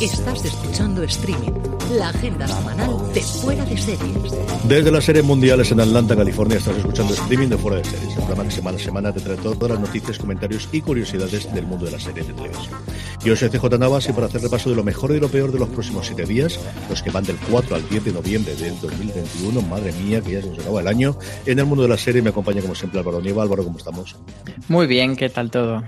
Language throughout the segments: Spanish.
Estás escuchando streaming, la agenda semanal de Fuera de Series. Desde las series mundiales en Atlanta, California, estás escuchando streaming de Fuera de Series, el programa que semana a semana te trae todas las noticias, comentarios y curiosidades del mundo de las series de televisión. Yo soy CJ Navas y para hacer repaso de lo mejor y lo peor de los próximos siete días, los que van del 4 al 10 de noviembre del 2021, madre mía, que ya se nos acaba el año, en el mundo de la serie me acompaña como siempre Álvaro Nieva. Álvaro, ¿cómo estamos? Muy bien, ¿qué tal todo?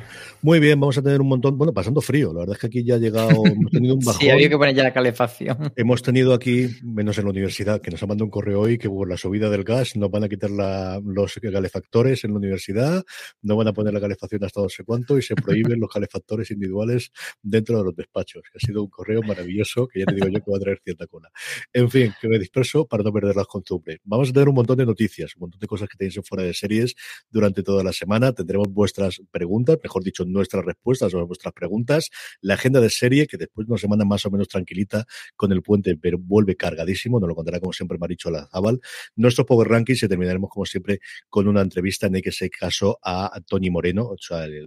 Muy bien, vamos a tener un montón, bueno, pasando frío, la verdad es que aquí ya ha llegado, hemos tenido un bajón. sí, había que poner ya la calefacción. Hemos tenido aquí, menos en la universidad, que nos ha mandado un correo hoy que por la subida del gas nos van a quitar la, los calefactores en la universidad, no van a poner la calefacción hasta no sé cuánto y se prohíben los calefactores individuales dentro de los despachos. Que ha sido un correo maravilloso que ya te digo yo que va a traer cierta cola. En fin, que me disperso para no perder las costumbres. Vamos a tener un montón de noticias, un montón de cosas que tenéis en fuera de series durante toda la semana. Tendremos vuestras preguntas, mejor dicho, nuestras respuestas o vuestras preguntas, la agenda de serie, que después de una semana más o menos tranquilita con el puente, pero vuelve cargadísimo, nos lo contará como siempre Maricho Lazabal, nuestros Power Rankings y terminaremos como siempre con una entrevista en ese caso a Tony Moreno, o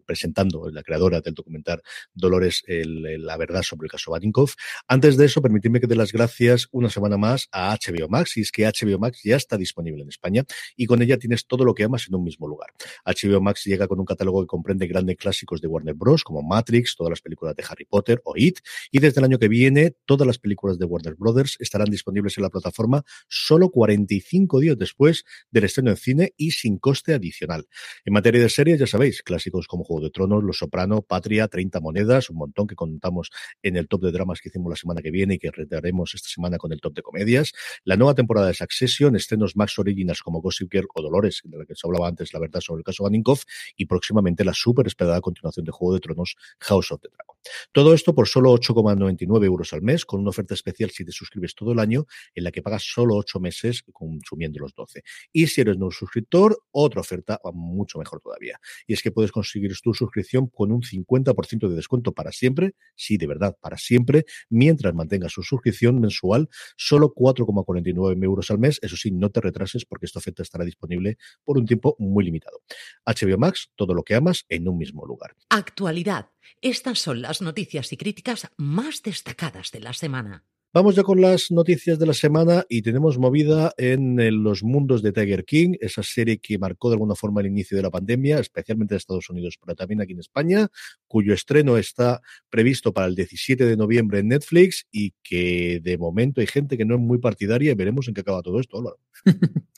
presentando, la creadora del documental Dolores, la verdad sobre el caso Batinkoff. Antes de eso, permitidme que dé las gracias una semana más a HBO Max, y es que HBO Max ya está disponible en España y con ella tienes todo lo que amas en un mismo lugar. HBO Max llega con un catálogo que comprende grandes clásicos de Warner Bros. como Matrix, todas las películas de Harry Potter o It, y desde el año que viene todas las películas de Warner Brothers estarán disponibles en la plataforma solo 45 días después del estreno en cine y sin coste adicional. En materia de series, ya sabéis, clásicos como Juego de Tronos, Los Soprano, Patria, 30 monedas, un montón que contamos en el top de dramas que hicimos la semana que viene y que retaremos esta semana con el top de comedias. La nueva temporada de Succession, estrenos Max Originals como Gossip Girl o Dolores, de la que se hablaba antes, la verdad, sobre el caso Baninkoff, y próximamente la súper esperada continuación de Juego de Tronos, House of the Dragon. Todo esto por solo 8,99 euros al mes, con una oferta especial si te suscribes todo el año, en la que pagas solo 8 meses consumiendo los 12. Y si eres nuevo suscriptor, otra oferta mucho mejor todavía. Y es que puedes conseguir tu suscripción con un 50% de descuento para siempre, sí, de verdad, para siempre, mientras mantengas su suscripción mensual, solo 4,49 euros al mes. Eso sí, no te retrases porque esta oferta estará disponible por un tiempo muy limitado. HBO Max, todo lo que amas en un mismo lugar. Actualidad. Estas son las noticias y críticas más destacadas de la semana. Vamos ya con las noticias de la semana y tenemos movida en, los mundos de Tiger King, esa serie que marcó de alguna forma el inicio de la pandemia, especialmente en Estados Unidos, pero también aquí en España, cuyo estreno está previsto para el 17 de noviembre en Netflix y que de momento hay gente que no es muy partidaria y veremos en qué acaba todo esto, Álvaro.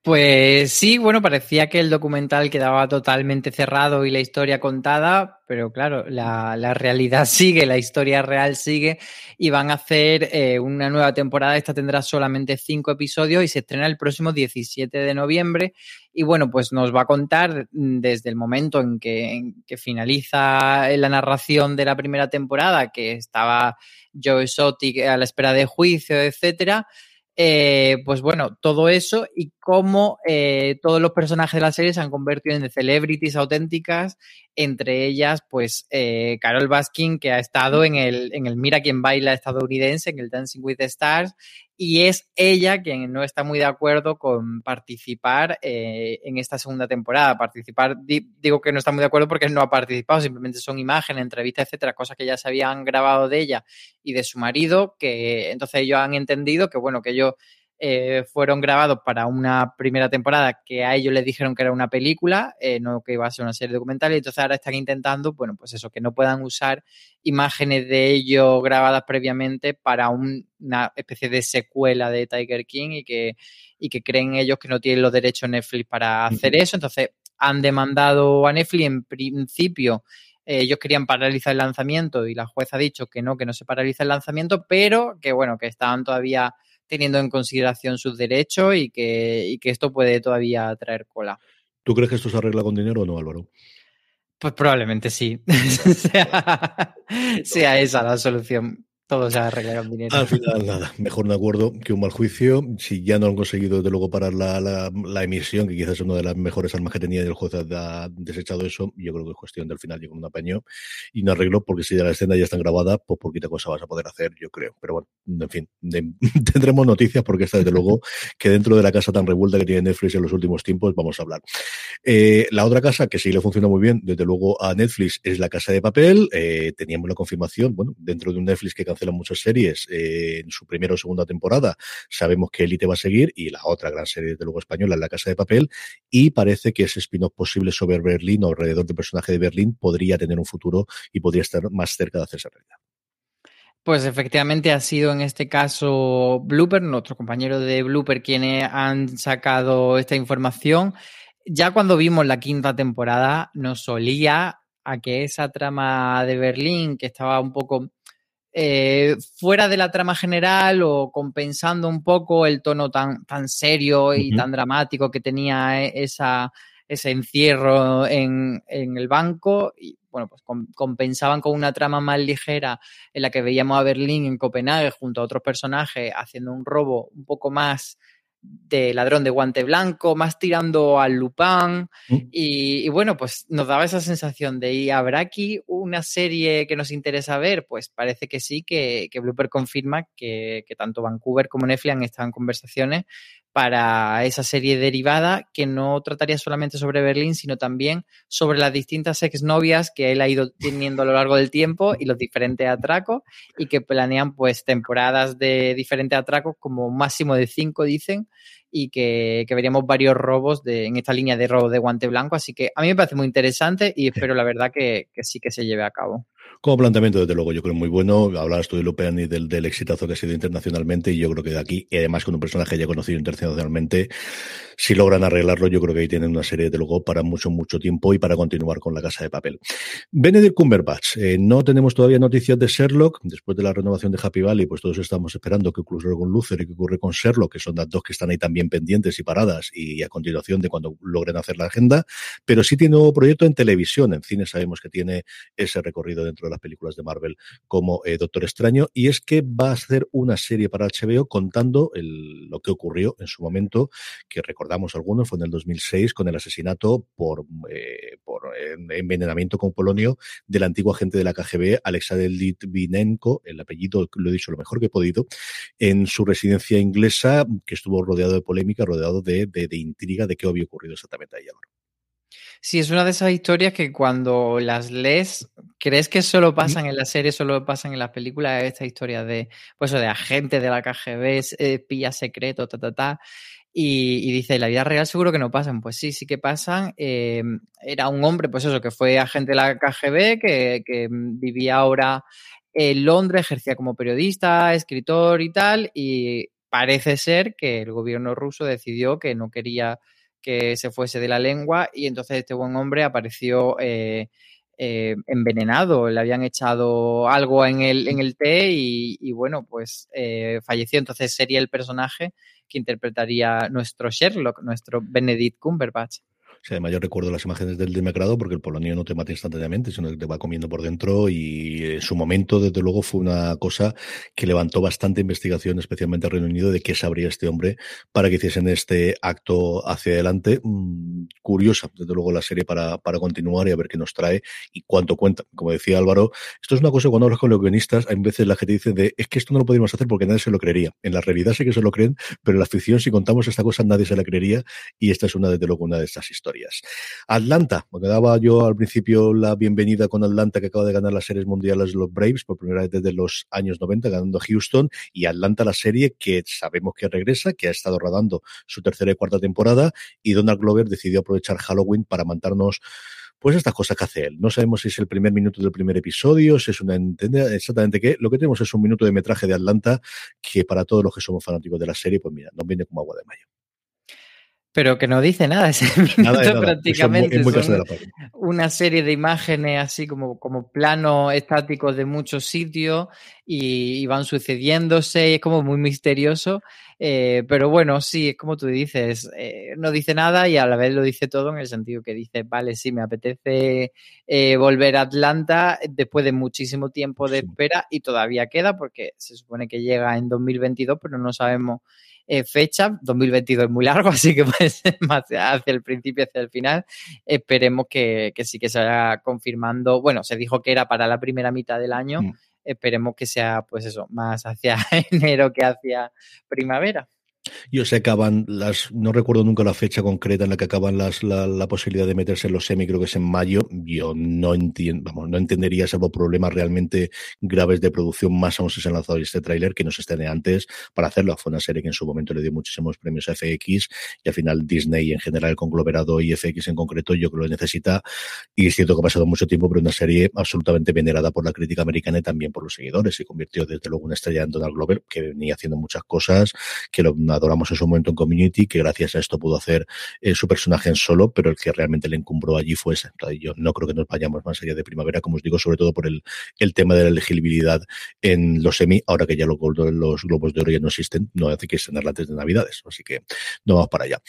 Pues sí, bueno, parecía que el documental quedaba totalmente cerrado y la historia contada, pero claro, la, realidad sigue, la historia real sigue y van a hacer eh, una nueva temporada. Esta tendrá solamente cinco episodios y se estrena el próximo 17 de noviembre. Y bueno, pues nos va a contar desde el momento en que, en que finaliza la narración de la primera temporada, que estaba Joe Exotic a la espera de juicio, etcétera eh, pues bueno, todo eso y cómo eh, todos los personajes de la serie se han convertido en celebrities auténticas, entre ellas, pues, eh, Carol Baskin, que ha estado en el, en el Mira quién baila estadounidense, en el Dancing with the Stars, y es ella quien no está muy de acuerdo con participar eh, en esta segunda temporada. Participar, digo que no está muy de acuerdo porque no ha participado, simplemente son imágenes, entrevistas, etcétera, cosas que ya se habían grabado de ella y de su marido, que entonces ellos han entendido que, bueno, que ellos eh, fueron grabados para una primera temporada que a ellos les dijeron que era una película, eh, no que iba a ser una serie documental, y entonces ahora están intentando, bueno, pues eso, que no puedan usar imágenes de ellos grabadas previamente para una especie de secuela de Tiger King y que, y que creen ellos que no tienen los derechos Netflix para hacer eso, entonces han demandado a Netflix en principio eh, ellos querían paralizar el lanzamiento y la jueza ha dicho que no, que no se paraliza el lanzamiento, pero que bueno, que estaban todavía teniendo en consideración sus derechos y que, y que esto puede todavía traer cola. ¿Tú crees que esto se arregla con dinero o no, Álvaro? Pues probablemente sí. sea esa la solución todo se arregla con dinero. Al final, nada, mejor un acuerdo que un mal juicio. Si ya no han conseguido, desde luego, parar la, la, emisión, que quizás es una de las mejores armas que tenía y el juez ha desechado eso, yo creo que es cuestión del final llega un apaño y no arreglo, porque si ya la escena ya está grabada, pues poquita cosa vas a poder hacer, yo creo. Pero bueno, en fin, tendremos noticias porque está desde luego que dentro de la casa tan revuelta que tiene Netflix en los últimos tiempos, vamos a hablar. Eh, la otra casa que sí le funciona muy bien, desde luego, a Netflix es la casa de papel. Eh, teníamos la confirmación, bueno, dentro de un Netflix que cancela muchas series eh, en su primera o segunda temporada. Sabemos que Elite va a seguir y la otra gran serie, de luego española, es La Casa de Papel. Y parece que ese spin-off posible sobre Berlín o alrededor del personaje de Berlín podría tener un futuro y podría estar más cerca de hacerse realidad. Pues efectivamente ha sido en este caso Blooper, nuestro compañero de Blooper, quienes han sacado esta información. Ya cuando vimos la quinta temporada nos solía a que esa trama de Berlín, que estaba un poco eh, fuera de la trama general o compensando un poco el tono tan, tan serio y tan dramático que tenía e, esa, ese encierro en, en, el banco. Y bueno, pues compensaban con una trama más ligera en la que veíamos a Berlín en Copenhague junto a otros personajes haciendo un robo un poco más de ladrón de guante blanco, más tirando al Lupin. Mm. Y, bueno, pues nos daba esa sensación de, ¿y habrá aquí una serie que nos interesa ver? Pues parece que sí, que, que Blooper confirma que, que, tanto Vancouver como Netflix han estado en conversaciones para esa serie derivada que no trataría solamente sobre Berlín, sino también sobre las distintas exnovias que él ha ido teniendo a lo largo del tiempo y los diferentes atracos y que planean pues temporadas de diferentes atracos como máximo de cinco dicen y que, veríamos varios robos de, en esta línea de robo de guante blanco. Así que a mí me parece muy interesante y espero la verdad que, que sí que se lleve a cabo. Como planteamiento, desde luego, yo creo muy bueno. Hablabas tú de Lupean y del, del exitazo que ha sido internacionalmente, y yo creo que de aquí, y además con un personaje ya conocido internacionalmente, si logran arreglarlo, yo creo que ahí tienen una serie, de luego, para mucho, mucho tiempo y para continuar con la casa de papel. Benedict Cumberbatch, eh, no tenemos todavía noticias de Sherlock, después de la renovación de Happy Valley, pues todos estamos esperando qué ocurre con Luther y qué ocurre con Sherlock, que son las dos que están ahí también pendientes y paradas, y a continuación de cuando logren hacer la agenda, pero sí tiene un nuevo proyecto en televisión, en cine sabemos que tiene ese recorrido dentro de las películas de Marvel como eh, Doctor Extraño, y es que va a hacer una serie para HBO contando lo que ocurrió en su momento, que recordamos algunos, fue en el 2006 con el asesinato por, eh, por envenenamiento con polonio del antiguo agente de la KGB, Alexander Litvinenko, el apellido lo he dicho lo mejor que he podido, en su residencia inglesa, que estuvo rodeado de polémica, rodeado de, de, intriga de qué había ocurrido exactamente ahí ahora. Sí, es una de esas historias que cuando las lees, crees que solo pasan en la serie, solo pasan en las películas, esta historia de, pues, de agentes de la KGB, espías secretos, ta, ta, ta. Y, dice, la vida real seguro que no pasan. Pues sí, sí que pasan. Eh, era un hombre, pues eso, que fue agente de la KGB, que, que vivía ahora en Londres, ejercía como periodista, escritor y tal, y parece ser que el gobierno ruso decidió que no quería que se fuese de la lengua y entonces este buen hombre apareció eh, eh, envenenado, le habían echado algo en el, en el té y, bueno, pues eh, falleció. Entonces sería el personaje que interpretaría nuestro Sherlock, nuestro Benedict Cumberbatch. O además yo recuerdo las imágenes del demacrado porque el polonio no te mata instantáneamente, sino que te va comiendo por dentro y en su momento, desde luego, fue una cosa que levantó bastante investigación, especialmente al Reino Unido, de qué sabría este hombre para que hiciesen este acto hacia adelante. Mm, curiosa, desde luego, la serie para, para continuar y a ver qué nos trae y cuánto cuenta. Como decía Álvaro, esto es una cosa cuando hablas con los guionistas, hay veces la gente dice de es que esto no lo podríamos hacer porque nadie se lo creería. En la realidad sí que se lo creen, pero en la ficción, si contamos esta cosa, nadie se la creería y esta es una, desde luego, una de estas historias. Atlanta, me daba yo al principio la bienvenida con Atlanta, que acaba de ganar las series mundiales los Braves por primera vez desde los años 90, ganando Houston, y Atlanta la serie que sabemos que regresa, que ha estado rodando su tercera y cuarta temporada, y Donald Glover decidió aprovechar Halloween para mandarnos pues estas cosas que hace él. No sabemos si es el primer minuto del primer episodio, si es una exactamente qué. Lo que tenemos es un minuto de metraje de Atlanta que para todos los que somos fanáticos de la serie, pues mira, nos viene como agua de mayo pero que no dice nada ese minuto prácticamente. una serie de imágenes así como, como planos estáticos de muchos sitios y, van sucediéndose, y es como muy misterioso. Eh, pero bueno, sí, es como tú dices, eh, no dice nada y a la vez lo dice todo en el sentido que dice, vale, sí, me apetece eh, volver a Atlanta después de muchísimo tiempo de espera y todavía queda porque se supone que llega en 2022, pero no sabemos eh, fecha. 2022 es muy largo, así que puede ser más hacia el principio, hacia el final. Esperemos que, sí que se vaya confirmando. Bueno, se dijo que era para la primera mitad del año. Mm. Esperemos que sea, pues eso, más hacia enero que hacia primavera. Yo sé acaban las, no recuerdo nunca la fecha concreta en la que acaban las, la, posibilidad de meterse en los semi, creo que es en mayo. Yo no entiendo, vamos, no entendería salvo problemas realmente graves de producción, más aún si se han lanzado este tráiler que no se estén antes para hacerlo. Fue una serie que en su momento le dio muchísimos premios a FX y al final Disney en general, el conglomerado y FX en concreto, yo creo que lo necesita. Y es cierto que ha pasado mucho tiempo, pero una serie absolutamente venerada por la crítica americana y también por los seguidores. Se convirtió desde luego una estrella en Donald Glover, que venía haciendo muchas cosas, que lo adoramos en su momento en Community, que gracias a esto pudo hacer eh, su personaje en solo, pero el que realmente le encumbró allí fue ese. yo no creo que nos vayamos más allá de primavera, como os digo, sobre todo por el, el tema de la elegibilidad en los semi, ahora que ya los, los globos de oro ya no existen, no hace que estrenarla antes de Navidades, así que no vamos para allá.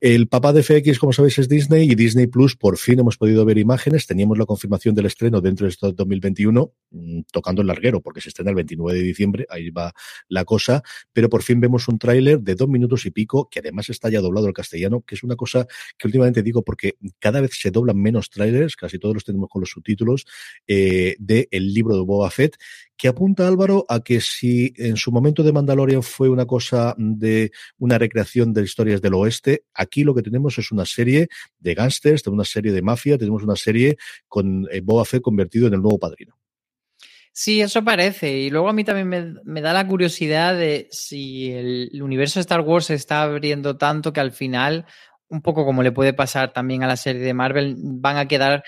El papá de FX, como sabéis, es Disney y Disney Plus, por fin hemos podido ver imágenes, teníamos la confirmación del estreno dentro de este 2021, mm, tocando el larguero, porque se estrena el 29 de diciembre, ahí va la cosa, pero por fin vemos un tráiler de dos minutos y pico, que además está ya doblado al castellano, que es una cosa que últimamente digo porque cada vez se doblan menos trailers, casi todos los tenemos con los subtítulos, eh, del libro de Boba Fett, que apunta Álvaro a que si en su momento de Mandalorian fue una cosa de una recreación de historias del oeste, aquí lo que tenemos es una serie de gángsters, tenemos una serie de mafia, tenemos una serie con eh, Boba Fett convertido en el nuevo padrino. Sí, eso parece. Y luego a mí también me, da la curiosidad de si el, universo de Star Wars se está abriendo tanto que al final, un poco como le puede pasar también a la serie de Marvel, van a quedar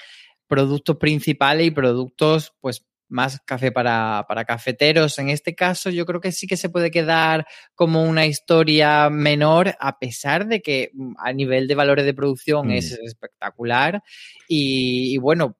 productos principales y productos, pues, más café para, para, cafeteros. En este caso, yo creo que sí que se puede quedar como una historia menor, a pesar de que mm, a nivel de valores de producción es mm. espectacular. y, bueno, Mm,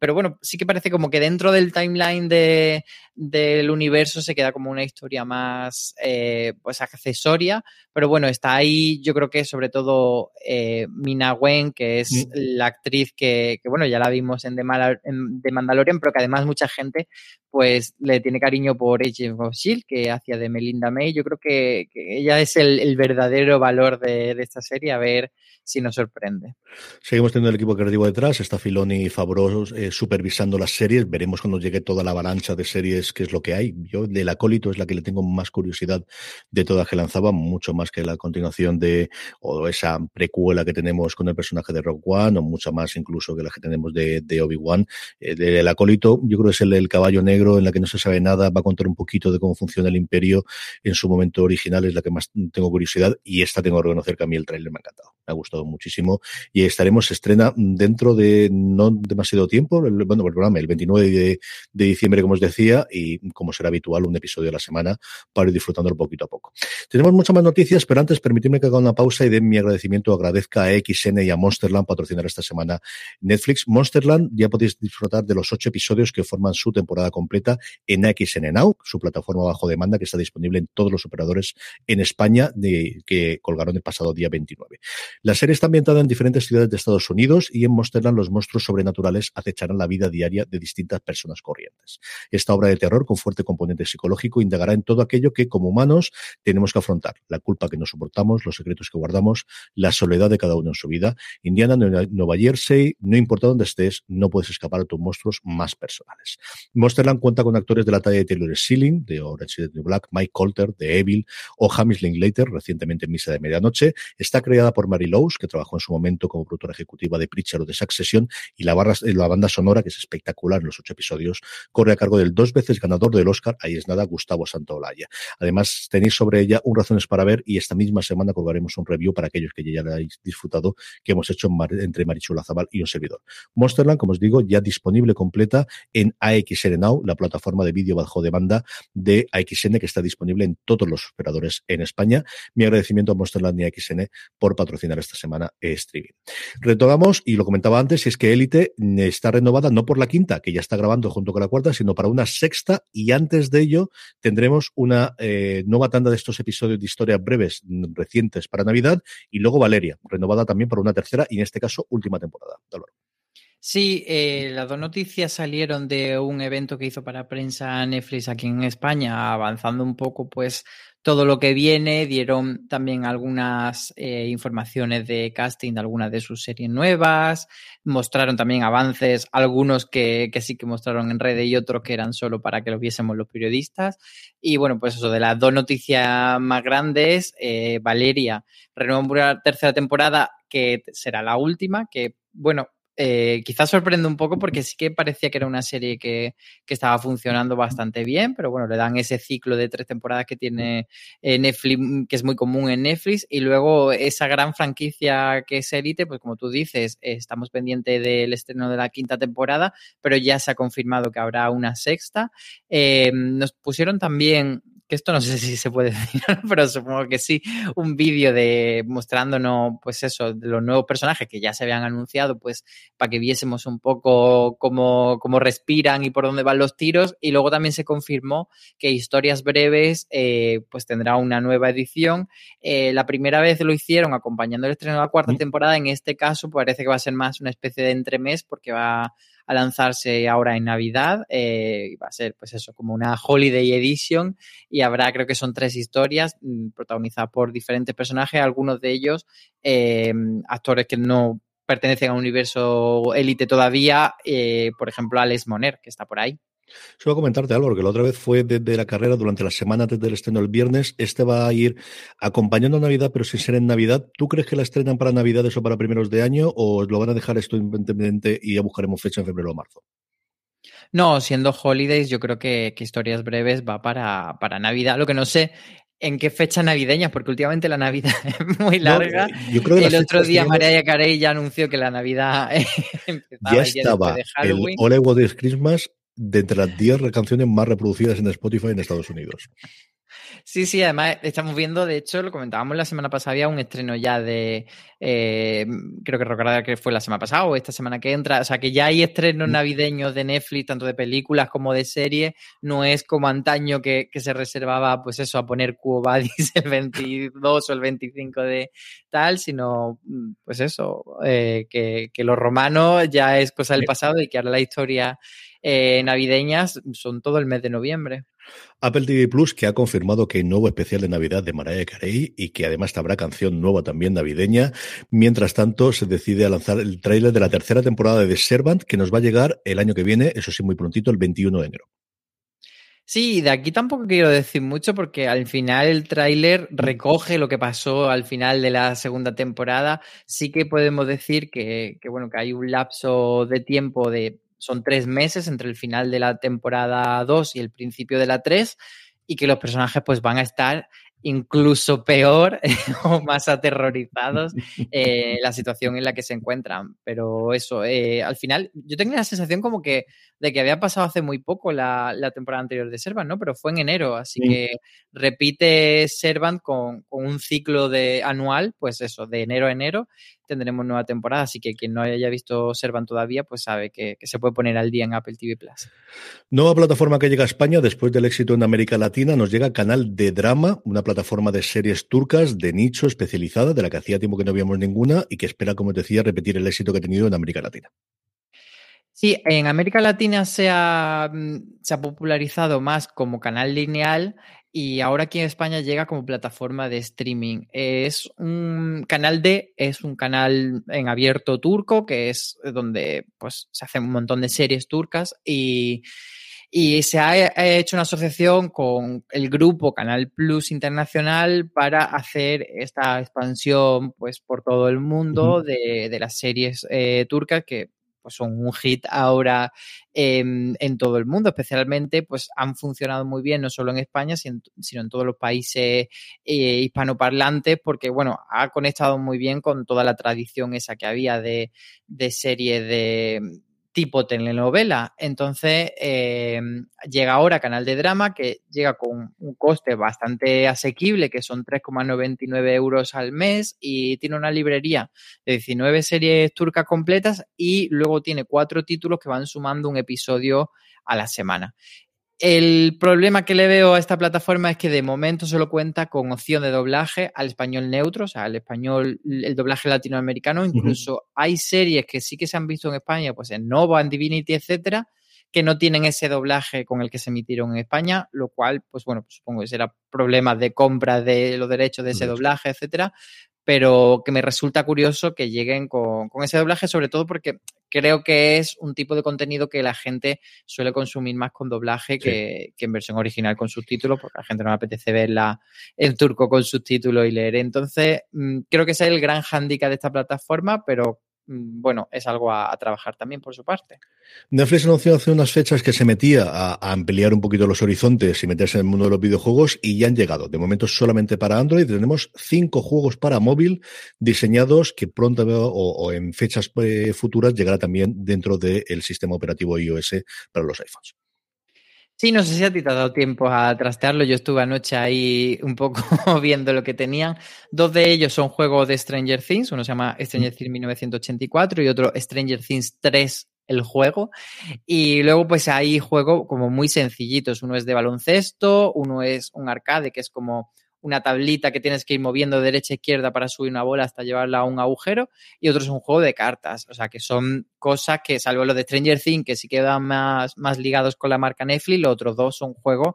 pero bueno, sí que parece como que dentro del timeline de, del universo se queda como una historia más eh, pues accesoria, pero bueno, está ahí yo creo que sobre todo eh, Mina Wen, que es mm. la actriz que, bueno, ya la vimos en The, Mandalorian, pero que además mucha gente pues le tiene cariño por Agent of S.H.I.E.L.D., que hacía de Melinda May. Yo creo que, ella es el, verdadero valor de, esta serie, a ver si nos sorprende. Seguimos teniendo el equipo creativo detrás, está Filoni y Favreau eh, supervisando las series. Veremos cuando llegue toda la avalancha de series qué es lo que hay. Yo del acólito es la que le tengo más curiosidad de todas que lanzaba, mucho más que la continuación de o esa precuela que tenemos con el personaje de Rock One, o mucha más incluso que la que tenemos de, Obi-Wan. Eh, el acólito, yo creo que es el, el, caballo negro en la que no se sabe nada, va a contar un poquito de cómo funciona el imperio en su momento original, es la que más tengo curiosidad, y esta tengo que reconocer que a mí el trailer me ha encantado. Me ha gustado muchísimo y estaremos, se estrena dentro de no demasiado tiempo, el, bueno, el programa el 29 de, de, diciembre, como os decía, y como será habitual, un episodio a la semana para ir disfrutándolo poquito a poco. Tenemos muchas más noticias, pero antes permitidme que haga una pausa y den mi agradecimiento, agradezca a XN y a Monsterland patrocinar esta semana Netflix. Monsterland ya podéis disfrutar de los ocho episodios que forman su temporada completa en XN Now, su plataforma bajo demanda que está disponible en todos los operadores en España de, que colgaron el pasado día 29. La serie está ambientada en diferentes ciudades de Estados Unidos y en Monsterland los monstruos sobrenaturales acecharán la vida diaria de distintas personas corrientes. Esta obra de terror con fuerte componente psicológico indagará en todo aquello que como humanos tenemos que afrontar, la culpa que nos soportamos, los secretos que guardamos, la soledad de cada uno en su vida. Indiana, Nueva Jersey, no importa dónde estés, no puedes escapar a tus monstruos más personales. Monsterland cuenta con actores de la talla de Taylor Schilling, de Orange is the New Black, Mike Colter, de Evil o Hamish Linklater, recientemente en Misa de Medianoche. Está creada por Mary Lowe, que trabajó en su momento como productora ejecutiva de Preacher o de Succession, y la, barra, la banda sonora, que es espectacular en los ocho episodios, corre a cargo del dos veces ganador del Oscar, ahí es nada, Gustavo Santaolalla. Además, tenéis sobre ella un razones para ver y esta misma semana colgaremos un review para aquellos que ya la hayáis disfrutado que hemos hecho entre Marichula Zabal y un servidor. Monsterland, como os digo, ya disponible completa en AXN Now, la plataforma de vídeo bajo demanda de AXN que está disponible en todos los operadores en España. Mi agradecimiento a Monsterland y AXN por patrocinar esta semana streaming. Retomamos, y lo comentaba antes, es que Élite está renovada no por la quinta, que ya está grabando junto con la cuarta, sino para una sexta, y antes de ello tendremos una eh, nueva tanda de estos episodios de historias breves recientes para Navidad, y luego Valeria, renovada también para una tercera, y en este caso, última temporada. Dolor. Sí, eh, las dos noticias salieron de un evento que hizo para prensa Netflix aquí en España, avanzando un poco, pues, todo lo que viene. Dieron también algunas eh, informaciones de casting de algunas de sus series nuevas. Mostraron también avances, algunos que, que, sí que mostraron en redes y otros que eran solo para que los viésemos los periodistas. Y bueno, pues eso, de las dos noticias más grandes, eh, Valeria renueva tercera temporada que será la última, que bueno, eh, quizás sorprende un poco porque sí que parecía que era una serie que, que, estaba funcionando bastante bien, pero bueno, le dan ese ciclo de tres temporadas que tiene eh, Netflix, que es muy común en Netflix, y luego esa gran franquicia que es Elite, pues como tú dices, estamos pendientes del estreno de la quinta temporada, pero ya se ha confirmado que habrá una sexta. Eh, nos pusieron también que esto no sé si se puede decir, pero supongo que sí, un vídeo de mostrándonos, pues eso, de los nuevos personajes que ya se habían anunciado, pues para que viésemos un poco cómo, cómo respiran y por dónde van los tiros. Y luego también se confirmó que Historias Breves, eh, pues tendrá una nueva edición. Eh, la primera vez lo hicieron acompañando el estreno de la cuarta temporada. En este caso parece que va a ser más una especie de entremés porque va a lanzarse ahora en Navidad. Eh, va a ser, pues eso, como una Holiday Edition y habrá, creo que son tres historias mm, protagonizadas por diferentes personajes, algunos de ellos eh, actores que no pertenecen a un universo élite todavía, eh, por ejemplo, Alex Moner, que está por ahí. Solo comentarte algo, porque la otra vez fue desde la carrera durante la semana antes del estreno el viernes. Este va a ir acompañando a Navidad, pero sin ser en Navidad. ¿Tú crees que la estrenan para Navidades o para primeros de año o lo van a dejar esto independientemente y ya buscaremos fecha en febrero o marzo? No, siendo holidays, yo creo que, que historias breves va para, para Navidad. Lo que no sé en qué fecha navideña, porque últimamente la Navidad es muy larga. yo creo que el otro día Mariah Carey ya anunció que la Navidad empezaba ya estaba de el All I Want Is Christmas de entre las 10 canciones más reproducidas en Spotify en Estados Unidos. Sí, sí, además estamos viendo, de hecho, lo comentábamos la semana pasada, había un estreno ya de, eh, creo que recordar que fue la semana pasada o esta semana que entra, o sea que ya hay estrenos mm. navideños de Netflix, tanto de películas como de series, no es como antaño que, que se reservaba, pues eso, a poner Cuo el 22 o el 25 de tal, sino, mm, pues eso, eh, que, que los romanos ya es cosa del pasado y que ahora la historia eh, navideñas son todo el mes de noviembre. Apple TV Plus que ha confirmado que hay nuevo especial de Navidad de Mariah Carey y que además habrá canción nueva también navideña. Mientras tanto, se decide a lanzar el tráiler de la tercera temporada de The Servant que nos va a llegar el año que viene, eso sí, muy prontito, el 21 de enero. Sí, de aquí tampoco quiero decir mucho porque al final el tráiler recoge lo que pasó al final de la segunda temporada. Sí que podemos decir que, que, bueno, que hay un lapso de tiempo de son tres meses entre el final de la temporada 2 y el principio de la 3 y que los personajes pues van a estar incluso peor o más aterrorizados eh, la situación en la que se encuentran. Pero eso, eh, al final, yo tengo la sensación como que de que había pasado hace muy poco la, temporada anterior de Servant, ¿no? Pero fue en enero, así que repite Servant con, con, un ciclo de anual, pues eso, de enero a enero, tendremos nueva temporada, así que quien no haya visto Servan todavía, pues sabe que, se puede poner al día en Apple TV Plus. Nueva plataforma que llega a España después del éxito en América Latina, nos llega Canal de Drama, una plataforma de series turcas de nicho especializada, de la que hacía tiempo que no habíamos ninguna y que espera, como decía, repetir el éxito que ha tenido en América Latina. Sí, en América Latina se ha, mm, se ha popularizado más como canal lineal y ahora aquí en España llega como plataforma de streaming. Es un canal de, es un canal en abierto turco, que es donde pues, se hacen un montón de series turcas y, y se ha hecho una asociación con el grupo Canal Plus Internacional para hacer esta expansión pues, por todo el mundo de, de, las series eh, turcas que pues son un hit ahora en, todo el mundo, especialmente pues han funcionado muy bien no solo en España, sino, en todos los países eh, hispanoparlantes, porque bueno, ha conectado muy bien con toda la tradición esa que había de, de serie de tipo telenovela. Entonces, eh, llega ahora Canal de Drama, que llega con un coste bastante asequible, que son 3,99 euros al mes, y tiene una librería de 19 series turcas completas y luego tiene cuatro títulos que van sumando un episodio a la semana. El problema que le veo a esta plataforma es que de momento solo cuenta con opción de doblaje al español neutro, o sea, al español, el doblaje latinoamericano. Incluso hay series que sí que se han visto en España, pues en Nova, en Divinity, etcétera, que no tienen ese doblaje con el que se emitieron en España, lo cual, pues bueno, pues supongo que será problemas de compra de los derechos de ese doblaje, etcétera pero que me resulta curioso que lleguen con, ese doblaje, sobre todo porque creo que es un tipo de contenido que la gente suele consumir más con doblaje que, en versión original con subtítulos, porque a la gente no le apetece verla en turco con subtítulos y leer. Entonces, mm, creo que ese es el gran hándicap de esta plataforma, pero bueno, es algo a, trabajar también por su parte. Netflix anunció hace unas fechas que se metía a, ampliar un poquito los horizontes y meterse en el mundo de los videojuegos y ya han llegado. De momento solamente para Android tenemos cinco juegos para móvil diseñados que pronto o, en fechas eh, futuras llegará también dentro del sistema operativo iOS para los iPhones. Sí, no sé si a ti te ha dado tiempo a trastearlo. Yo estuve anoche ahí un poco viendo lo que tenían. Dos de ellos son juegos de Stranger Things. Uno se llama Stranger Things 1984 y otro Stranger Things 3 el juego. Y luego pues hay juegos como muy sencillitos. Uno es de baloncesto, uno es un arcade que es como una tablita que tienes que ir moviendo de derecha a izquierda para subir una bola hasta llevarla a un agujero, y otro es un juego de cartas. O sea, que son cosas que, salvo lo de Stranger Things, que sí quedan más, más ligados con la marca Netflix, los otros dos son juegos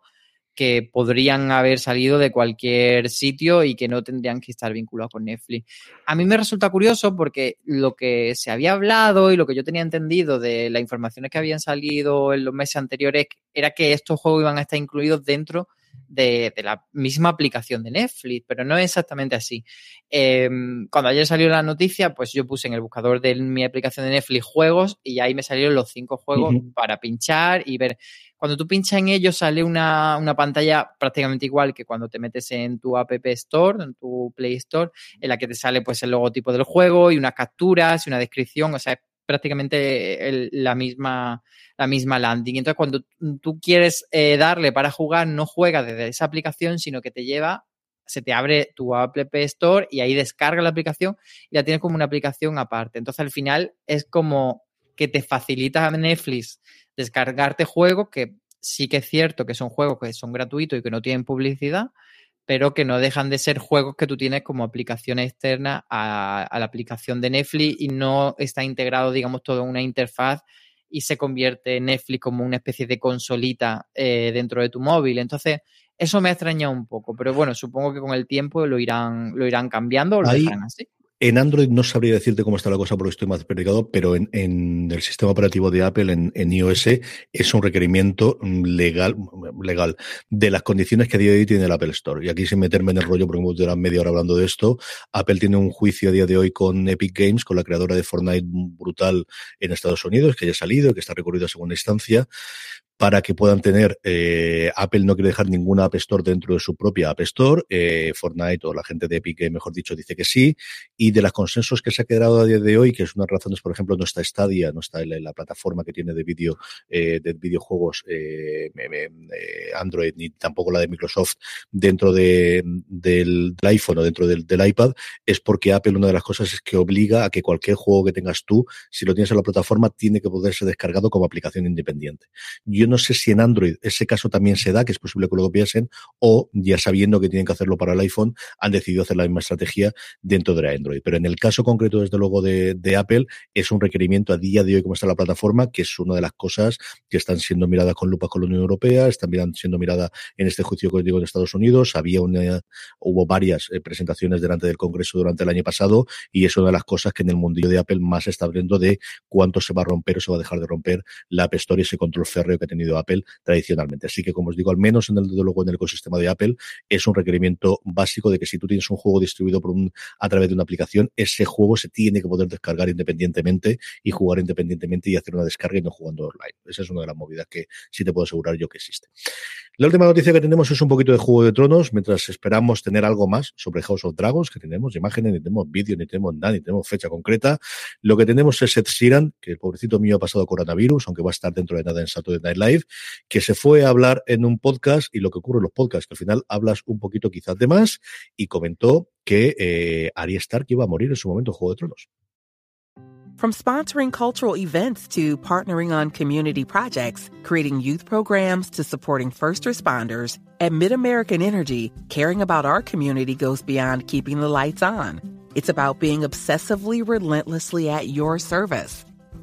que podrían haber salido de cualquier sitio y que no tendrían que estar vinculados con Netflix. A mí me resulta curioso porque lo que se había hablado y lo que yo tenía entendido de las informaciones que habían salido en los meses anteriores era que estos juegos iban a estar incluidos dentro de, la misma aplicación de Netflix, pero no es exactamente así. Em, cuando ayer salió la noticia, pues yo puse en el buscador de mi aplicación de Netflix juegos y ahí me salieron los cinco juegos para pinchar y ver. Cuando tú pinchas en ellos sale una, una, pantalla prácticamente igual que cuando te metes en tu App Store, en tu Play Store, en la que te sale pues el logotipo del juego y unas capturas y una descripción, o sea, prácticamente la, misma, la misma landing. Entonces, cuando tú quieres eh, darle para jugar, no juega desde esa aplicación, sino que te lleva, se te abre tu App Store y ahí descarga la aplicación y la tienes como una aplicación aparte. Entonces, al final es como que te facilita a Netflix descargarte juegos que sí que es cierto que son juegos que son gratuitos y que no tienen publicidad, pero que no dejan de ser juegos que tú tienes como aplicación externa a, la aplicación de Netflix y no está integrado, digamos, toda una interfaz y se convierte Netflix como una especie de consolita eh, dentro de tu móvil. Entonces, eso me ha extrañado un poco, pero bueno, supongo que con el tiempo lo irán, lo irán cambiando o lo dejarán así. En Android no sabría decirte cómo está la cosa porque estoy más perdido, pero en, el sistema operativo de Apple, en, iOS, es un requerimiento legal, legal de las condiciones que a día de hoy tiene el Apple Store. Y aquí sin meterme en el rollo, porque hemos durado media hora hablando de esto, Apple tiene un juicio a día de hoy con Epic Games, con la creadora de Fortnite brutal en Estados Unidos, que ya ha salido, que está recorrido a segunda instancia, para que puedan tener, eh, Apple no quiere dejar ninguna App Store dentro de su propia App Store, eh, Fortnite o la gente de Epic, mejor dicho, dice que sí, y de los consensos que se ha quedado a día de hoy, que es una de las por ejemplo, no está Stadia, no está en la, plataforma que tiene de vídeo, eh, de videojuegos eh, Android, ni tampoco la de Microsoft dentro de, del, iPhone o dentro del, del iPad, es porque Apple una de las cosas es que obliga a que cualquier juego que tengas tú, si lo tienes en la plataforma, tiene que poder ser descargado como aplicación independiente. Yo no sé si en Android ese caso también se da, que es posible que lo piensen, o ya sabiendo que tienen que hacerlo para el iPhone, han decidido hacer la misma estrategia dentro de Android. Pero en el caso concreto, desde luego, de, Apple, es un requerimiento a día de hoy como está la plataforma, que es una de las cosas que están siendo miradas con lupa con la Unión Europea, están siendo miradas en este juicio que digo en Estados Unidos. Había una, hubo varias eh, presentaciones delante del Congreso durante el año pasado y es una de las cosas que en el mundillo de Apple más está abriendo de cuánto se va a romper o se va a dejar de romper la App y ese control férreo que tenido Apple tradicionalmente. Así que, como os digo, al menos en el, luego en el ecosistema de Apple, es un requerimiento básico de que si tú tienes un juego distribuido por un, a través de una aplicación, ese juego se tiene que poder descargar independientemente y jugar independientemente y hacer una descarga y no jugando online. Esa es una de las movidas que sí te puedo asegurar yo que existe. La última noticia que tenemos es un poquito de Juego de Tronos, mientras esperamos tener algo más sobre House of Dragons, que tenemos imágenes, ni tenemos vídeo, ni tenemos nada, ni tenemos fecha concreta. Lo que tenemos es Ed Sheeran, que el pobrecito mío ha pasado coronavirus, aunque va a estar dentro de nada en Saturday Night Live, que se fue a hablar en un podcast y lo que ocurre en los podcasts, que al final hablas un poquito quizás de más y comentó que eh, Arya Stark iba a morir en su momento en Juego de Tronos. From sponsoring cultural events to partnering on community projects, creating youth programs to supporting first responders, at MidAmerican Energy, caring about our community goes beyond keeping the lights on. It's about being obsessively relentlessly at your service.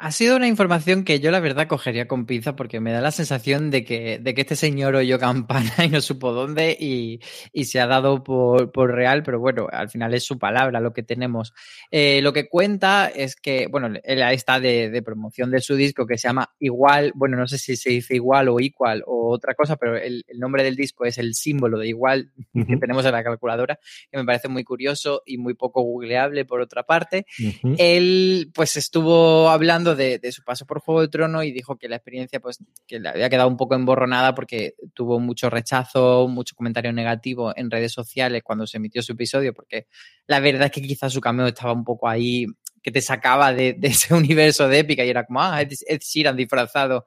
Ha sido una información que yo la verdad cogería con pinza porque me da la sensación de que, de que este señor oyó campana y no supo dónde y, y se ha dado por, por, real, pero bueno, al final es su palabra lo que tenemos. Eh, lo que cuenta es que, bueno, él está de, de, promoción de su disco que se llama Igual, bueno, no sé si se dice igual o igual o otra cosa, pero el, el nombre del disco es el símbolo de igual uh -huh. que tenemos en la calculadora, que me parece muy curioso y muy poco googleable por otra parte. Uh -huh. Él pues estuvo hablando de, su paso por Juego de Trono y dijo que la experiencia pues que le había quedado un poco emborronada porque tuvo mucho rechazo, mucho comentario negativo en redes sociales cuando se emitió su episodio, porque la verdad es que quizás su cameo estaba un poco ahí que te sacaba de, de ese universo de épica y era como, ah, Ed, Ed Sheeran disfrazado.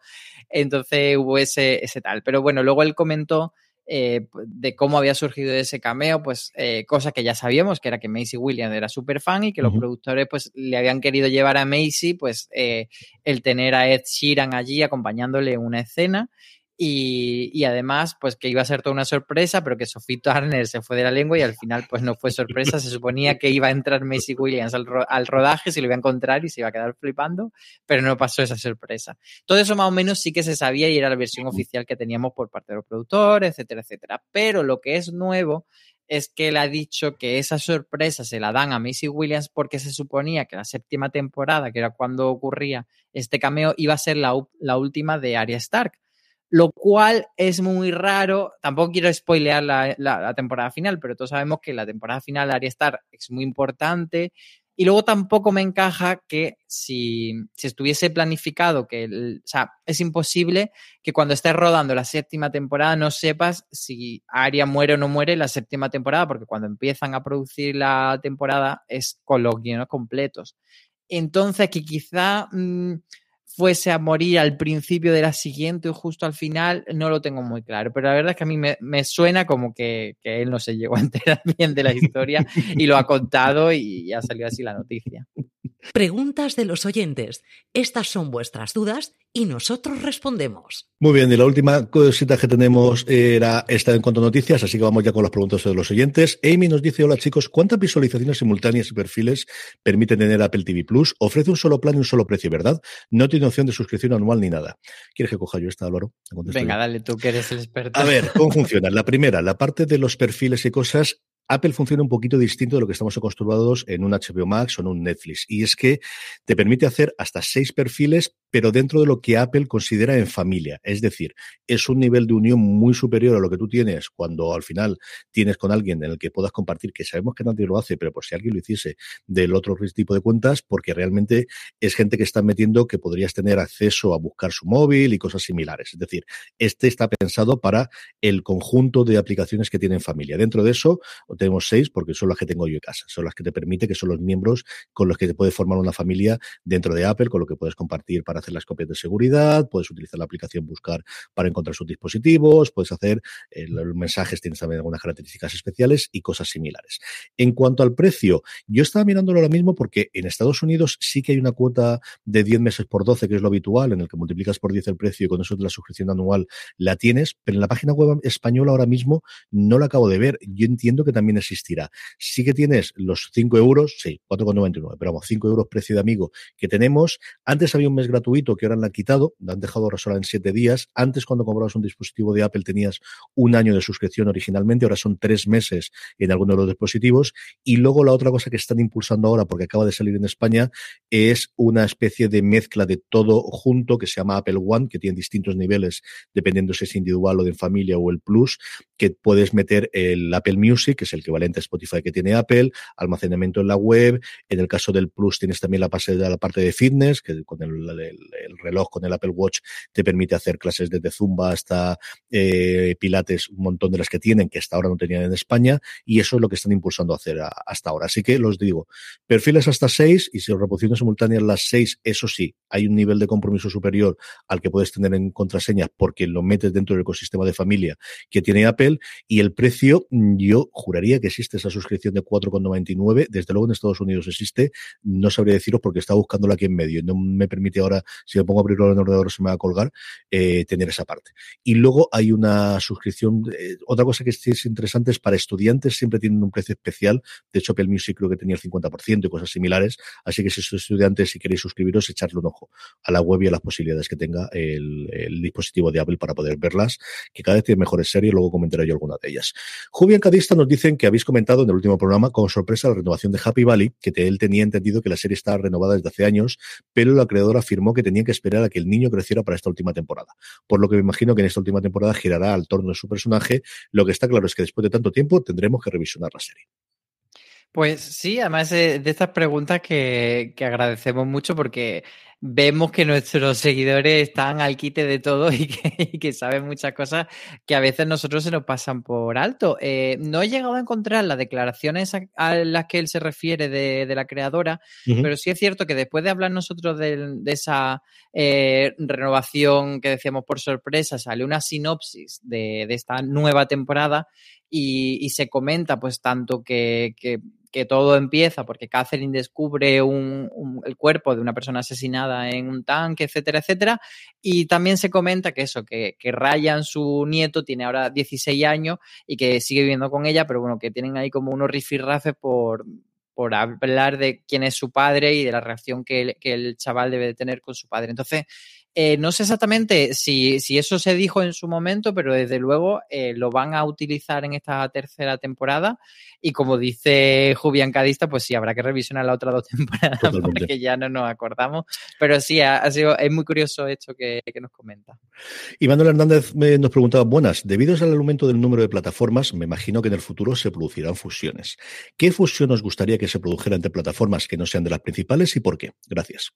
Entonces hubo ese, ese tal. Pero bueno, luego él comentó eh, de cómo había surgido ese cameo, pues eh, cosa que ya sabíamos, que era que Macy Williams era súper fan y que uh -huh. los productores pues le habían querido llevar a Macy pues eh, el tener a Ed Sheeran allí acompañándole en una escena y, y, además, pues que iba a ser toda una sorpresa, pero que Sophie Turner se fue de la lengua y al final, pues no fue sorpresa. Se suponía que iba a entrar Macy Williams al, ro al rodaje, se lo iba a encontrar y se iba a quedar flipando, pero no pasó esa sorpresa. Todo eso más o menos sí que se sabía y era la versión oficial que teníamos por parte de los productores, etcétera, etcétera. Pero lo que es nuevo es que él ha dicho que esa sorpresa se la dan a Macy Williams porque se suponía que la séptima temporada, que era cuando ocurría este cameo, iba a ser la, la última de Arya Stark lo cual es muy raro. Tampoco quiero spoilear la, la, temporada final, pero todos sabemos que la temporada final de Arya Stark es muy importante. Y luego tampoco me encaja que si, si estuviese planificado, que o sea, es imposible que cuando estés rodando la séptima temporada no sepas si Aria muere o no muere la séptima temporada, porque cuando empiezan a producir la temporada es con los guiones completos. Entonces, que quizá mm, fuese a morir al principio de la siguiente o justo al final, no lo tengo muy claro. Pero la verdad es que a mí me, suena como que, que, él no se llegó a enterar bien de la historia y lo ha contado y ha salido así la noticia. Preguntas de los oyentes. Estas son vuestras dudas y nosotros respondemos. Muy bien, y la última cosita que tenemos era esta en cuanto a noticias, así que vamos ya con las preguntas de los oyentes. Amy nos dice, hola chicos, ¿cuántas visualizaciones simultáneas y perfiles permiten tener Apple TV Plus? Ofrece un solo plan y un solo precio, ¿verdad? No tiene opción de suscripción anual ni nada. ¿Quieres que coja yo esta, Álvaro? Venga, dale tú que eres el experto. A ver, ¿cómo funciona? La primera, la parte de los perfiles y cosas Apple funciona un poquito distinto de lo que estamos acostumbrados en un HBO Max o en un Netflix. Y es que te permite hacer hasta seis perfiles, pero dentro de lo que Apple considera en familia. Es decir, es un nivel de unión muy superior a lo que tú tienes cuando al final tienes con alguien en el que puedas compartir, que sabemos que nadie lo hace, pero por si alguien lo hiciese del otro tipo de cuentas, porque realmente es gente que está metiendo que podrías tener acceso a buscar su móvil y cosas similares. Es decir, este está pensado para el conjunto de aplicaciones que tienen familia. Dentro de eso, tenemos seis porque son las que tengo yo en casa, son las que te permite que son los miembros con los que te puedes formar una familia dentro de Apple, con lo que puedes compartir para hacer las copias de seguridad, puedes utilizar la aplicación Buscar para encontrar sus dispositivos, puedes hacer eh, los mensajes, tienes también algunas características especiales y cosas similares. En cuanto al precio, yo estaba mirándolo ahora mismo porque en Estados Unidos sí que hay una cuota de 10 meses por 12, que es lo habitual, en el que multiplicas por 10 el precio y con eso de la suscripción anual la tienes, pero en la página web española ahora mismo no la acabo de ver. Yo entiendo que también existirá. Sí que tienes los 5 euros, sí, 4,99, pero vamos, 5 euros precio de amigo que tenemos. Antes había un mes gratuito que ahora han quitado, lo han dejado solo en 7 días. Antes, cuando comprabas un dispositivo de Apple, tenías un año de suscripción originalmente, ahora son 3 meses en algunos de los dispositivos. Y luego la otra cosa que están impulsando ahora, porque acaba de salir en España, es una especie de mezcla de todo junto que se llama Apple One, que tiene distintos niveles, dependiendo si es individual o de familia o el Plus, que puedes meter el Apple Music, que el equivalente a Spotify que tiene Apple, almacenamiento en la web. En el caso del Plus tienes también la, parte de la parte de fitness, que con el, reloj, con el Apple Watch, te permite hacer clases desde Zumba hasta eh, Pilates, un montón de las que tienen, que hasta ahora no tenían en España, y eso es lo que están impulsando a hacer hasta ahora. Así que los digo, perfiles hasta seis, y si reproducciones simultáneas las seis, eso sí, hay un nivel de compromiso superior al que puedes tener en contraseña porque lo metes dentro del ecosistema de familia que tiene Apple, y el precio, yo juraría que existe esa suscripción de 4,99. Desde luego en Estados Unidos existe. No sabría deciros porque estaba buscándola aquí en medio. No me permite ahora, si me pongo a abrirlo en el ordenador, se me va a colgar, eh, tener esa parte. Y luego hay una suscripción. Eh, otra cosa que es interesante es para estudiantes, siempre tienen un precio especial. De hecho, Apple Music creo que tenía el 50% y cosas similares. Así que si sois estudiantes, si queréis suscribiros, echarle un ojo a la web y a las posibilidades que tenga el, dispositivo de Apple para poder verlas, que cada vez tiene mejores series. Luego comentaré yo alguna de ellas. Jubian Cadista nos que habéis comentado en el último programa con sorpresa la renovación de Happy Valley, que él tenía entendido que la serie estaba renovada desde hace años, pero la creadora afirmó que tenía que esperar a que el niño creciera para esta última temporada. Por lo que me imagino que en esta última temporada girará al torno de su personaje. Lo que está claro es que después de tanto tiempo tendremos que revisionar la serie. Pues sí, además de, estas preguntas que, agradecemos mucho porque vemos que nuestros seguidores están al quite de todo y que, saben muchas cosas que a veces nosotros se nos pasan por alto. Eh, no he llegado a encontrar las declaraciones a, las que él se refiere de, la creadora, pero sí es cierto que después de hablar nosotros de, esa eh, renovación que decíamos por sorpresa, sale una sinopsis de, esta nueva temporada y, se comenta pues tanto que que todo empieza porque Catherine descubre el cuerpo de una persona asesinada en un tanque, etcétera, etcétera. Y también se comenta que eso, que, que Ryan, su nieto, tiene ahora 16 años y que sigue viviendo con ella, pero bueno, que tienen ahí como unos rifirrafes por, por hablar de quién es su padre y de la reacción que el, que chaval debe de tener con su padre. Entonces, Eh, no sé exactamente si, si, eso se dijo en su momento, pero desde luego eh, lo van a utilizar en esta tercera temporada. Y como dice Jubian Cadista, pues sí, habrá que revisionar la otra dos temporadas porque ya no nos acordamos. Pero sí, ha, sido, es muy curioso esto que, que nos comenta. Y Manuel Hernández nos preguntaba, buenas, debido al aumento del número de plataformas, me imagino que en el futuro se producirán fusiones. ¿Qué fusión os gustaría que se produjera entre plataformas que no sean de las principales y por qué? Gracias.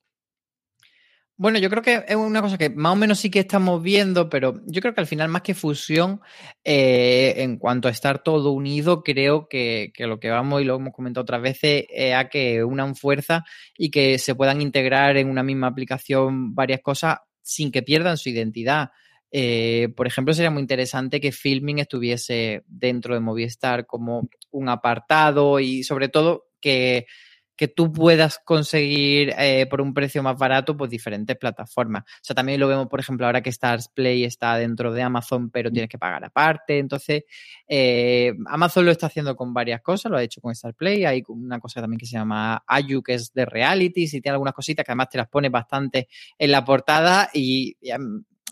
Bueno, yo creo que es una cosa que más o menos sí que estamos viendo, pero yo creo que al final, más que fusión, eh, en cuanto a estar todo unido, creo que, lo que vamos y lo hemos comentado otras veces es a que unan fuerza y que se puedan integrar en una misma aplicación varias cosas sin que pierdan su identidad. Eh, por ejemplo, sería muy interesante que Filming estuviese dentro de Movistar como un apartado y sobre todo que que tú puedas conseguir eh, por un precio más barato, pues diferentes plataformas. O sea, también lo vemos, por ejemplo, ahora que Stars Play está dentro de Amazon, pero tienes que pagar aparte. Entonces, eh, Amazon lo está haciendo con varias cosas, lo ha hecho con Stars Play. Hay una cosa también que se llama Ayu, que es de reality, y tiene algunas cositas que además te las pone bastante en la portada y,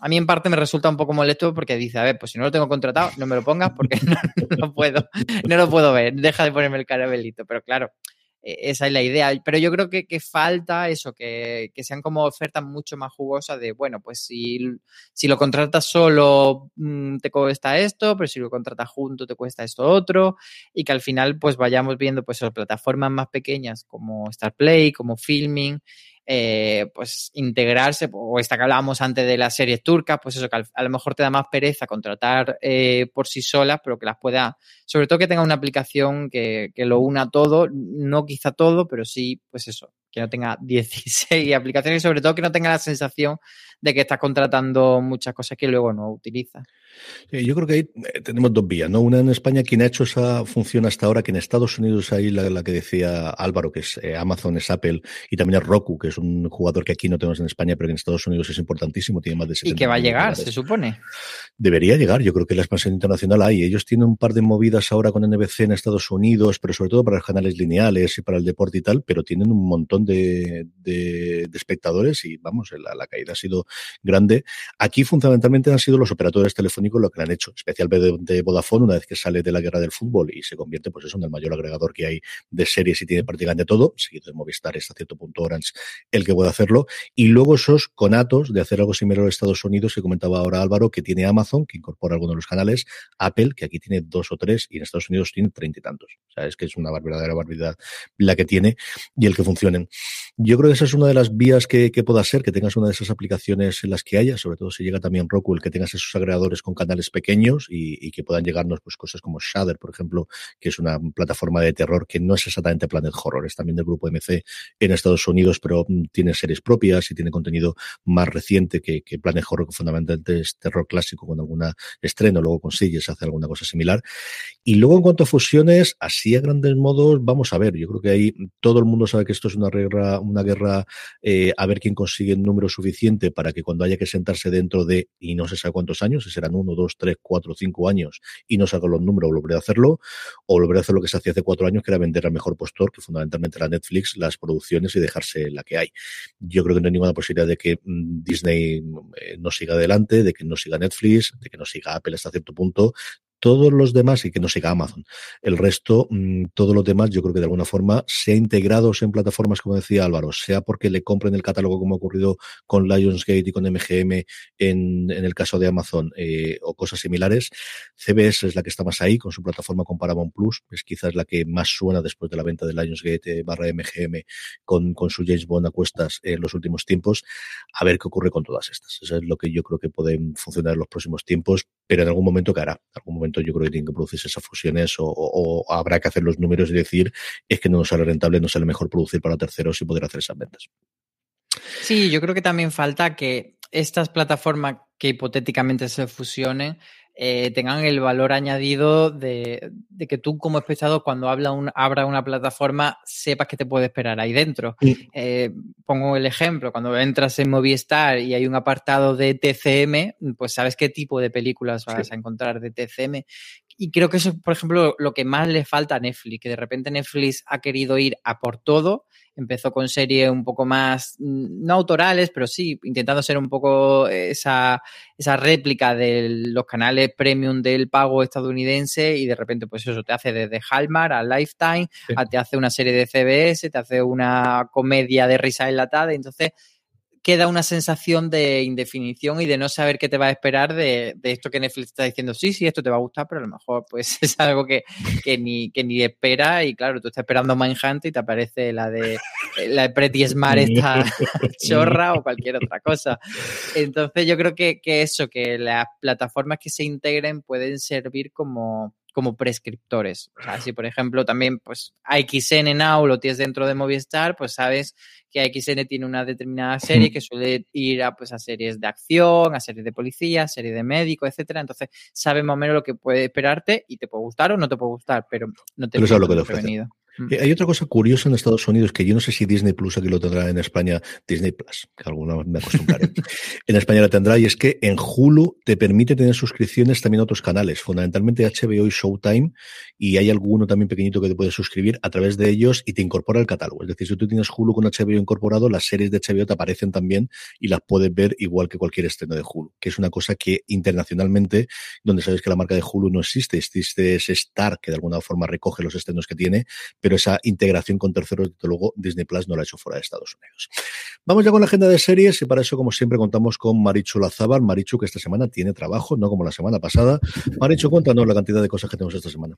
a mí en parte me resulta un poco molesto porque dice, a ver, pues si no lo tengo contratado, no me lo pongas porque no, puedo, no lo puedo ver, deja de ponerme el carabelito. Pero claro, esa es la idea. Pero yo creo que, falta eso, que, sean como ofertas mucho más jugosas de, bueno, pues si, si lo contratas solo mm, te cuesta esto, pero si lo contratas junto te cuesta esto otro, y que al final pues vayamos viendo pues plataformas más pequeñas como Starplay, como Filming, eh, pues integrarse, o esta que hablábamos antes de las series turcas, pues eso, que a lo mejor te da más pereza contratar eh, por sí solas, pero que las pueda, sobre todo que tenga una aplicación que, que lo una todo, no quizá todo, pero sí, pues eso, que no tenga 16 aplicaciones y sobre todo que no tenga la sensación de que estás contratando muchas cosas que luego no utilizas. yo creo que ahí eh, tenemos dos vías, ¿no? Una en España, quien ha hecho esa función hasta ahora, que en Estados Unidos hay la, que decía Álvaro, que es eh, Amazon, es Apple, y también es Roku, que es un jugador que aquí no tenemos en España, pero que en Estados Unidos es importantísimo, tiene más de 70 Y que va a llegar, se supone. Debería llegar, yo creo que la expansión internacional hay. Ellos tienen un par de movidas ahora con NBC en Estados Unidos, pero sobre todo para los canales lineales y para el deporte y tal, pero tienen un montón de, espectadores y vamos, la, la caída ha sido grande. Aquí fundamentalmente han sido los operadores telefónicos lo que han hecho, especialmente de, Vodafone, una vez que sale de la guerra del fútbol y se convierte pues eso en el mayor agregador que hay de series y tiene prácticamente todo, seguido de Movistar hasta cierto punto Orange el que puede hacerlo, y luego esos conatos de hacer algo similar a Estados Unidos que comentaba ahora Álvaro, que tiene Amazon, que incorpora algunos de los canales, Apple, que aquí tiene dos o tres, y en Estados Unidos tiene treinta y tantos. O sea, es que es una verdadera barbaridad la que tiene y el que funcionen. Yo creo que esa es una de las vías que, pueda ser, que tengas una de esas aplicaciones en las que haya, sobre todo si llega también Roku, el que tengas esos agregadores con canales pequeños y, que puedan llegarnos pues cosas como Shudder, por ejemplo, que es una plataforma de terror que no es exactamente Planet Horror, es también del grupo MC en Estados Unidos, pero mm, tiene series propias y tiene contenido más reciente que, que Planet Horror, que fundamentalmente es terror clásico con alguna estreno, luego consigues hacer alguna cosa similar. Y luego en cuanto a fusiones, así a grandes modos, vamos a ver, yo creo que ahí todo el mundo sabe que esto es una una guerra eh, a ver quién consigue el número suficiente para que cuando haya que sentarse dentro de, y no sé sabe cuántos años, si serán uno, dos, tres, cuatro, cinco años, y no salgan los números, volveré a hacerlo, o volveré a hacer lo que se hacía hace cuatro años, que era vender al mejor postor, que fundamentalmente era Netflix, las producciones y dejarse la que hay. Yo creo que no hay ninguna posibilidad de que mm, Disney eh, no siga adelante, de que no siga Netflix, de que no siga Apple hasta cierto punto todos los demás y que no siga Amazon. El resto, mm, todos los demás, yo creo que de alguna forma, sea integrados en plataformas, como decía Álvaro, sea porque le compren el catálogo como ha ocurrido con Lionsgate y con MGM en, en el caso de Amazon eh, o cosas similares. CBS es la que está más ahí con su plataforma con Paramount Plus, es quizás la que más suena después de la venta de Lionsgate barra MGM con, con su James Bond a cuestas en los últimos tiempos. A ver qué ocurre con todas estas. Eso es lo que yo creo que pueden funcionar en los próximos tiempos, pero en algún momento que hará. En algún momento yo creo que tienen que producirse esas fusiones o, habrá que hacer los números y decir es que no nos sale rentable, no sale mejor producir para terceros y poder hacer esas ventas. Sí, yo creo que también falta que estas plataformas que hipotéticamente se fusionen eh, tengan el valor añadido de, que tú como espectador cuando habla un, abra una plataforma sepas que te puede esperar ahí dentro. Eh, pongo el ejemplo, cuando entras en Movistar y hay un apartado de TCM, pues sabes qué tipo de películas vas a encontrar de TCM. Y creo que eso es, por ejemplo, lo que más le falta a Netflix, que de repente Netflix ha querido ir a por todo empezó con series un poco más, mm, no autorales, pero sí, intentando ser un poco esa, esa réplica de los canales premium del pago estadounidense y de repente, pues eso, te hace desde Hallmark a Lifetime, te hace una serie de CBS, te hace una comedia de risa enlatada, entonces queda una sensación de indefinición y de no saber qué te va a esperar de, esto que Netflix está diciendo, sí, sí, esto te va a gustar, pero a lo mejor pues es algo que, ni, que ni espera y claro, tú estás esperando Mindhunt y te aparece la de la de Pretty Smart esta chorra o cualquier otra cosa. Entonces yo creo que, que eso, que las plataformas que se integren pueden servir como como prescriptores. O sea, si por ejemplo también pues AXN Now lo tienes dentro de Movistar, pues sabes que AXN tiene una determinada serie que suele ir a, pues, a series de acción, a series de policía, series de médico, etcétera. Entonces, sabes más o menos lo que puede esperarte y te puede gustar o no te puede gustar, pero no te pero lo que te hay otra cosa curiosa en Estados Unidos que yo no sé si Disney Plus aquí lo tendrá en España, Disney Plus, que alguna vez me acostumbraré. en España la tendrá y es que en Hulu te permite tener suscripciones también a otros canales, fundamentalmente HBO y Showtime, y hay alguno también pequeñito que te puedes suscribir a través de ellos y te incorpora el catálogo. Es decir, si tú tienes Hulu con HBO incorporado, las series de HBO te aparecen también y las puedes ver igual que cualquier estreno de Hulu, que es una cosa que internacionalmente, donde sabes que la marca de Hulu no existe, existe ese Star que de alguna forma recoge los estrenos que tiene, pero esa integración con terceros, desde luego, Disney Plus no la ha hecho fuera de Estados Unidos. Vamos ya con la agenda de series y para eso, como siempre, contamos con Marichu Lazábal. Marichu, que esta semana tiene trabajo, no como la semana pasada. Marichu, cuéntanos la cantidad de cosas que tenemos esta semana.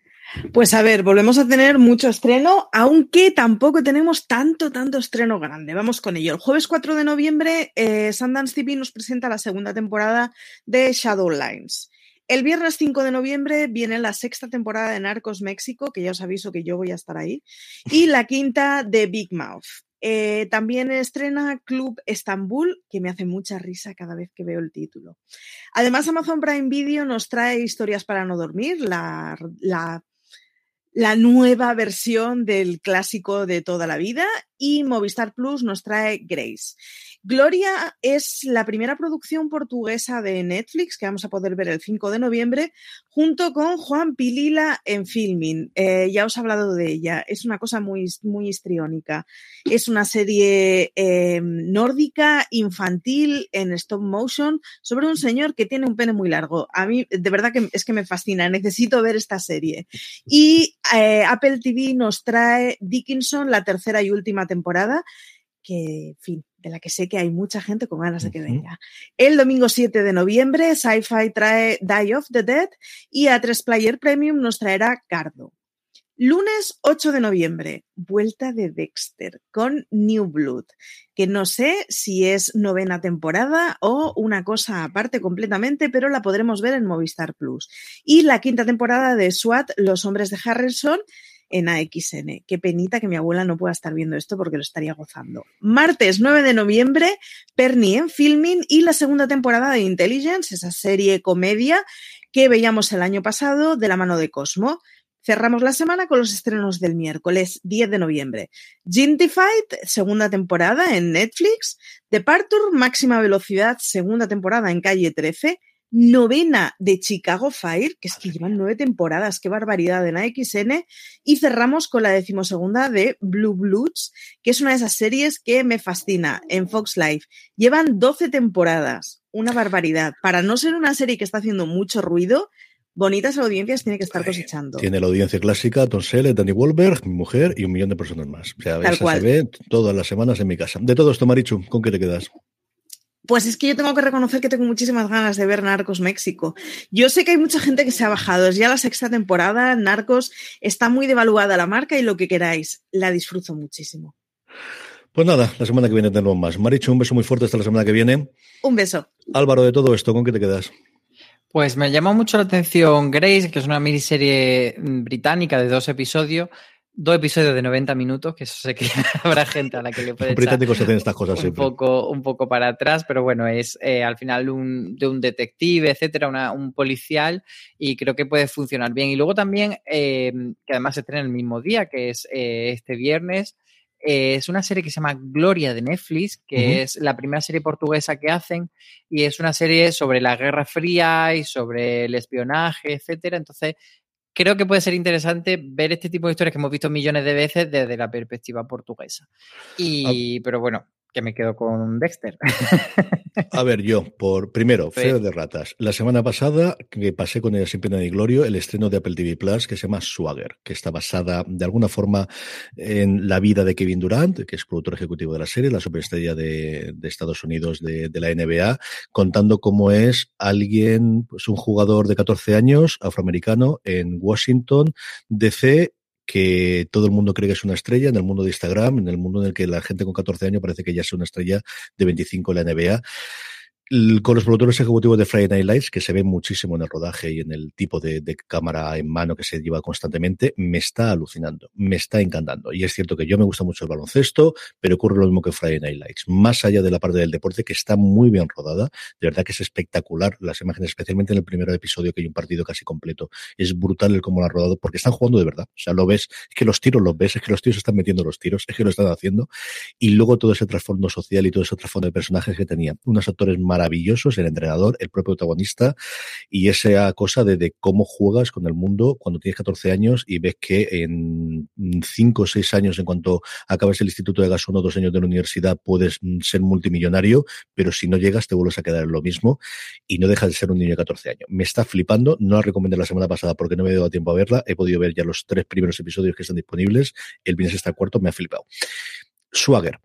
Pues a ver, volvemos a tener mucho estreno, aunque tampoco tenemos tanto, tanto estreno grande. Vamos con ello. El jueves 4 de noviembre, eh, Sundance TV nos presenta la segunda temporada de Shadowlines. El viernes 5 de noviembre viene la sexta temporada de Narcos México, que ya os aviso que yo voy a estar ahí, y la quinta de Big Mouth. Eh, también estrena Club Estambul, que me hace mucha risa cada vez que veo el título. Además, Amazon Prime Video nos trae Historias para no dormir, la, la, la nueva versión del clásico de toda la vida, y Movistar Plus nos trae Grace. Gloria es la primera producción portuguesa de Netflix que vamos a poder ver el 5 de noviembre junto con Juan Pilila en filming. Eh, ya os he hablado de ella. Es una cosa muy, muy histriónica. Es una serie eh, nórdica, infantil, en stop motion, sobre un señor que tiene un pene muy largo. A mí, de verdad que es que me fascina. Necesito ver esta serie. Y eh, Apple TV nos trae Dickinson, la tercera y última temporada que, en fin, de la que sé que hay mucha gente con ganas de que venga. El domingo 7 de noviembre, Sci-Fi trae Die of the Dead y a 3 Player Premium nos traerá Cardo. Lunes 8 de noviembre, vuelta de Dexter con New Blood, que no sé si es novena temporada o una cosa aparte completamente, pero la podremos ver en Movistar Plus. Y la quinta temporada de SWAT, Los Hombres de Harrison, en AXN. Qué penita que mi abuela no pueda estar viendo esto porque lo estaría gozando. Martes 9 de noviembre, Pernie en Filming y la segunda temporada de Intelligence, esa serie comedia que veíamos el año pasado de la mano de Cosmo. Cerramos la semana con los estrenos del miércoles 10 de noviembre. Gintified, segunda temporada en Netflix. Departure, máxima velocidad, segunda temporada en calle 13 novena de Chicago Fire, que es que llevan nueve temporadas, qué barbaridad en AXN, y cerramos con la decimosegunda de Blue Bloods, que es una de esas series que me fascina en Fox Life. Llevan doce temporadas, una barbaridad. Para no ser una serie que está haciendo mucho ruido, bonitas audiencias tiene que estar cosechando. Tiene la audiencia clásica, Tom Selleck, Danny Wahlberg, mi mujer y un millón de personas más. O sea, Tal se ve todas las semanas en mi casa. De todo esto, Marichu, ¿con qué te quedas? Pues es que yo tengo que reconocer que tengo muchísimas ganas de ver Narcos México. Yo sé que hay mucha gente que se ha bajado. Es ya la sexta temporada. Narcos está muy devaluada la marca y lo que queráis. La disfruto muchísimo. Pues nada, la semana que viene tenemos más. Maricho, un beso muy fuerte hasta la semana que viene. Un beso. Álvaro, de todo esto, ¿con qué te quedas? Pues me llama mucho la atención Grace, que es una miniserie británica de dos episodios dos episodios de 90 minutos, que eso sé que habrá gente a la que le puede echar estas cosas un, poco, un poco para atrás, pero bueno, es eh, al final un, de un detective, etcétera, un policial, y creo que puede funcionar bien. Y luego también, eh, que además se estrena el mismo día, que es eh, este viernes, es una serie que se llama Gloria de Netflix, que es la primera serie portuguesa que hacen, y es una serie sobre la Guerra Fría y sobre el espionaje, etcétera. Entonces, creo que puede ser interesante ver este tipo de historias que hemos visto millones de veces desde la perspectiva portuguesa. Y, pero bueno, que me quedo con Dexter. A ver, yo, por primero, Feo de Ratas. La semana pasada, que pasé con ella sin pena ni glorio, el estreno de Apple TV Plus que se llama Swagger, que está basada de alguna forma en la vida de Kevin Durant, que es productor ejecutivo de la serie, la superestrella de, Estados Unidos de, de, la NBA, contando cómo es alguien, pues un jugador de 14 años, afroamericano, en Washington, DC, que todo el mundo cree que es una estrella en el mundo de Instagram, en el mundo en el que la gente con 14 años parece que ya es una estrella de 25 en la NBA con los productores ejecutivos de Friday Night Lights, que se ven muchísimo en el rodaje y en el tipo de, cámara en mano que se lleva constantemente, me está alucinando, me está encantando. Y es cierto que yo me gusta mucho el baloncesto, pero ocurre lo mismo que Friday Night Lights. Más allá de la parte del deporte, que está muy bien rodada, de verdad que es espectacular las imágenes, especialmente en el primer episodio, que hay un partido casi completo. Es brutal el cómo lo han rodado, porque están jugando de verdad. O sea, lo ves, es que los tiros los ves, es que los tíos están metiendo los tiros, es que lo están haciendo. Y luego todo ese trasfondo social y todo ese trasfondo de personajes que tenía. Unos actores más maravillosos, el entrenador, el propio protagonista y esa cosa de, cómo juegas con el mundo cuando tienes 14 años y ves que en 5 o 6 años, en cuanto acabas el instituto de gas, uno o dos años de la universidad, puedes mm, ser multimillonario, pero si no llegas te vuelves a quedar en lo mismo y no dejas de ser un niño de 14 años. Me está flipando, no la recomendé la semana pasada porque no me he dado tiempo a verla, he podido ver ya los tres primeros episodios que están disponibles, el viernes está cuarto, me ha flipado. Swagger.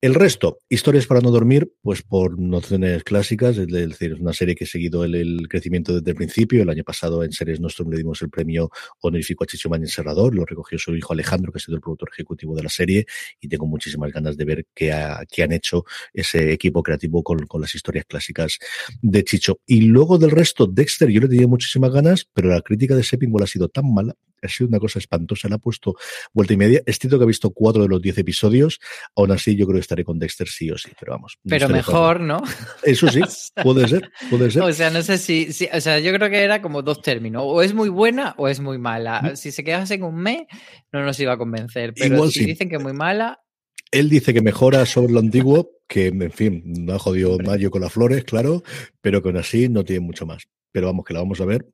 El resto, historias para no dormir, pues por nociones clásicas, es decir, es una serie que ha seguido el, crecimiento desde el principio. El año pasado en Series Nostrum le dimos el premio honorífico a Chicho Mañez Serrador, lo recogió su hijo Alejandro, que ha sido el productor ejecutivo de la serie, y tengo muchísimas ganas de ver qué, han hecho ese equipo creativo con, con, las historias clásicas de Chicho. Y luego del resto, Dexter, yo le tenía muchísimas ganas, pero la crítica de Seppingwell ha sido tan mala ha sido una cosa espantosa, le ha puesto vuelta y media. Es cierto que ha visto cuatro de los diez episodios, aún así yo creo que estaré con Dexter sí o sí, pero vamos. pero mejor, ¿no? Eso sí, puede ser, puede ser. O sea, no sé si, o sea, yo creo que era como dos términos, o es muy buena o es muy mala. Mm. Si se quedase en un mes, no nos iba a convencer, pero si dicen que es muy mala... Él dice que mejora sobre lo antiguo, que en fin, no ha jodido Mayo con las flores, claro, pero que aún así no tiene mucho más pero vamos, que la vamos a ver.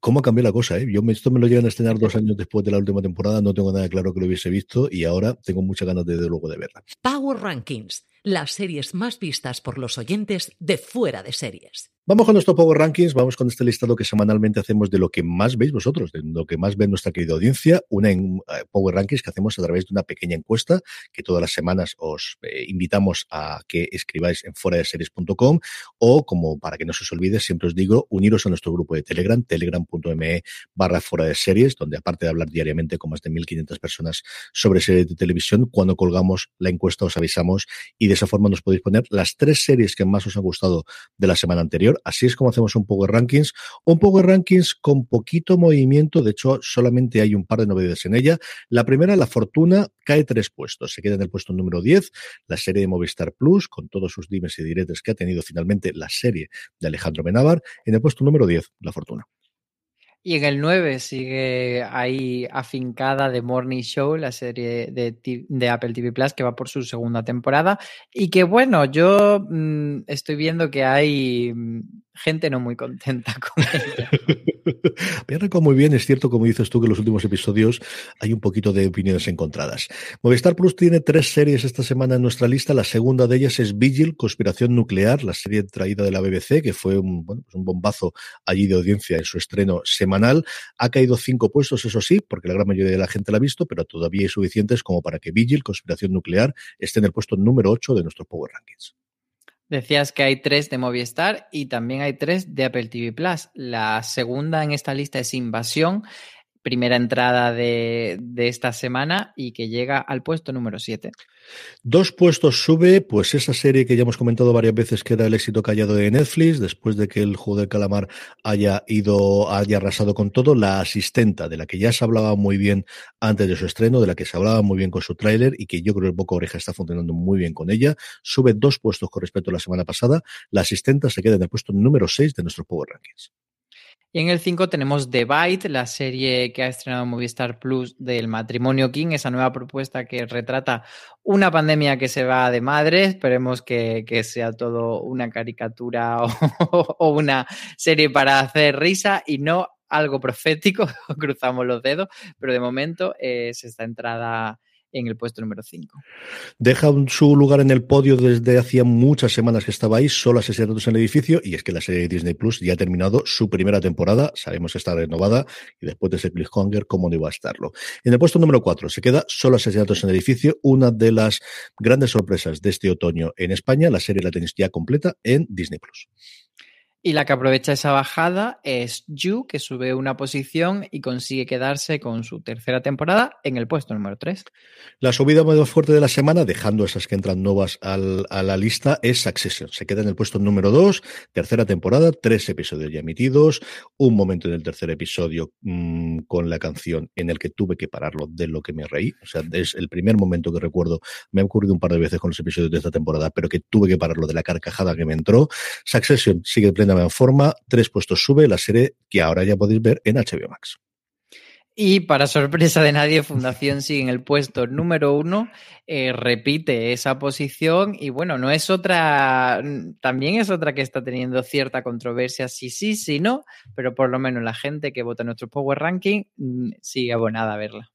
¿Cómo cambió la cosa? Eh? Yo esto me lo llegan a estrenar dos años después de la última temporada, no tengo nada claro que lo hubiese visto y ahora tengo muchas ganas de, de luego de verla. Power Rankings, las series más vistas por los oyentes de fuera de series. Vamos con nuestro Power Rankings, vamos con este listado que semanalmente hacemos de lo que más veis vosotros, de lo que más ve nuestra querida audiencia, una en, eh, Power Rankings que hacemos a través de una pequeña encuesta que todas las semanas os eh, invitamos a que escribáis en fuera de series.com o como para que no se os olvide, siempre os digo, uniros a nuestro grupo de Telegram, telegram.me barra fuera de series, donde aparte de hablar diariamente con más de 1.500 personas sobre series de televisión, cuando colgamos la encuesta os avisamos y de esa forma nos podéis poner las tres series que más os han gustado de la semana anterior Así es como hacemos un Power Rankings. Un Power Rankings con poquito movimiento, de hecho solamente hay un par de novedades en ella. La primera, La Fortuna, cae tres puestos, se queda en el puesto número 10, la serie de Movistar Plus, con todos sus dimes y diretes que ha tenido finalmente la serie de Alejandro Benavar, en el puesto número 10, La Fortuna. Y en el 9 sigue ahí afincada The Morning Show, la serie de, Apple TV Plus que va por su segunda temporada. Y que bueno, yo mm, estoy viendo que hay mm, gente no muy contenta con ella. Me arrancado muy bien, es cierto, como dices tú, que en los últimos episodios hay un poquito de opiniones encontradas. Movistar Plus tiene tres series esta semana en nuestra lista. La segunda de ellas es Vigil, Conspiración Nuclear, la serie traída de la BBC, que fue pues un bombazo allí de audiencia en su estreno semanal. Ha caído cinco puestos, eso sí, porque la gran mayoría de la gente la ha visto, pero todavía hay suficientes como para que Vigil, Conspiración Nuclear, esté en el puesto número 8 de nuestros Power Rankings. Decías que hay tres de Movistar y también hay tres de Apple TV Plus. La segunda en esta lista es Invasión, primera entrada de, esta semana y que llega al puesto número 7. Dos puestos sube, pues esa serie que ya hemos comentado varias veces que era el éxito callado de Netflix, después de que el juego del calamar haya ido, haya arrasado con todo, la asistenta, de la que ya se hablaba muy bien antes de su estreno, de la que se hablaba muy bien con su tráiler y que yo creo que el Boca Oreja está funcionando muy bien con ella, sube dos puestos con respecto a la semana pasada, la asistenta se queda en el puesto número 6 de nuestro Power Rankings. Y en el 5 tenemos The Bite, la serie que ha estrenado Movistar Plus del matrimonio King, esa nueva propuesta que retrata una pandemia que se va de madre. Esperemos que, sea todo una caricatura o, una serie para hacer risa y no algo profético, cruzamos los dedos, pero de momento es esta entrada en el puesto número 5. Deja su lugar en el podio desde hacía muchas semanas que estaba ahí, solo asesinatos en el edificio, y es que la serie Disney Plus ya ha terminado su primera temporada, sabemos que está renovada, y después de ese cliffhanger, ¿cómo no iba a estarlo? En el puesto número 4 se queda solo asesinatos en el edificio, una de las grandes sorpresas de este otoño en España, la serie la tenéis ya completa en Disney Plus. Y la que aprovecha esa bajada es Yu, que sube una posición y consigue quedarse con su tercera temporada en el puesto número 3. La subida más fuerte de la semana, dejando esas que entran nuevas al, a la lista, es Succession. Se queda en el puesto número 2, tercera temporada, tres episodios ya emitidos, un momento en el tercer episodio mmm, con la canción en el que tuve que pararlo de lo que me reí. O sea, es el primer momento que recuerdo, me ha ocurrido un par de veces con los episodios de esta temporada, pero que tuve que pararlo de la carcajada que me entró. Succession sigue en forma, tres puestos sube la serie que ahora ya podéis ver en HBO Max. Y para sorpresa de nadie, Fundación sigue en el puesto número uno, eh, repite esa posición y bueno, no es otra, también es otra que está teniendo cierta controversia, sí, sí, sí, no, pero por lo menos la gente que vota nuestro Power Ranking mm, sigue abonada a verla.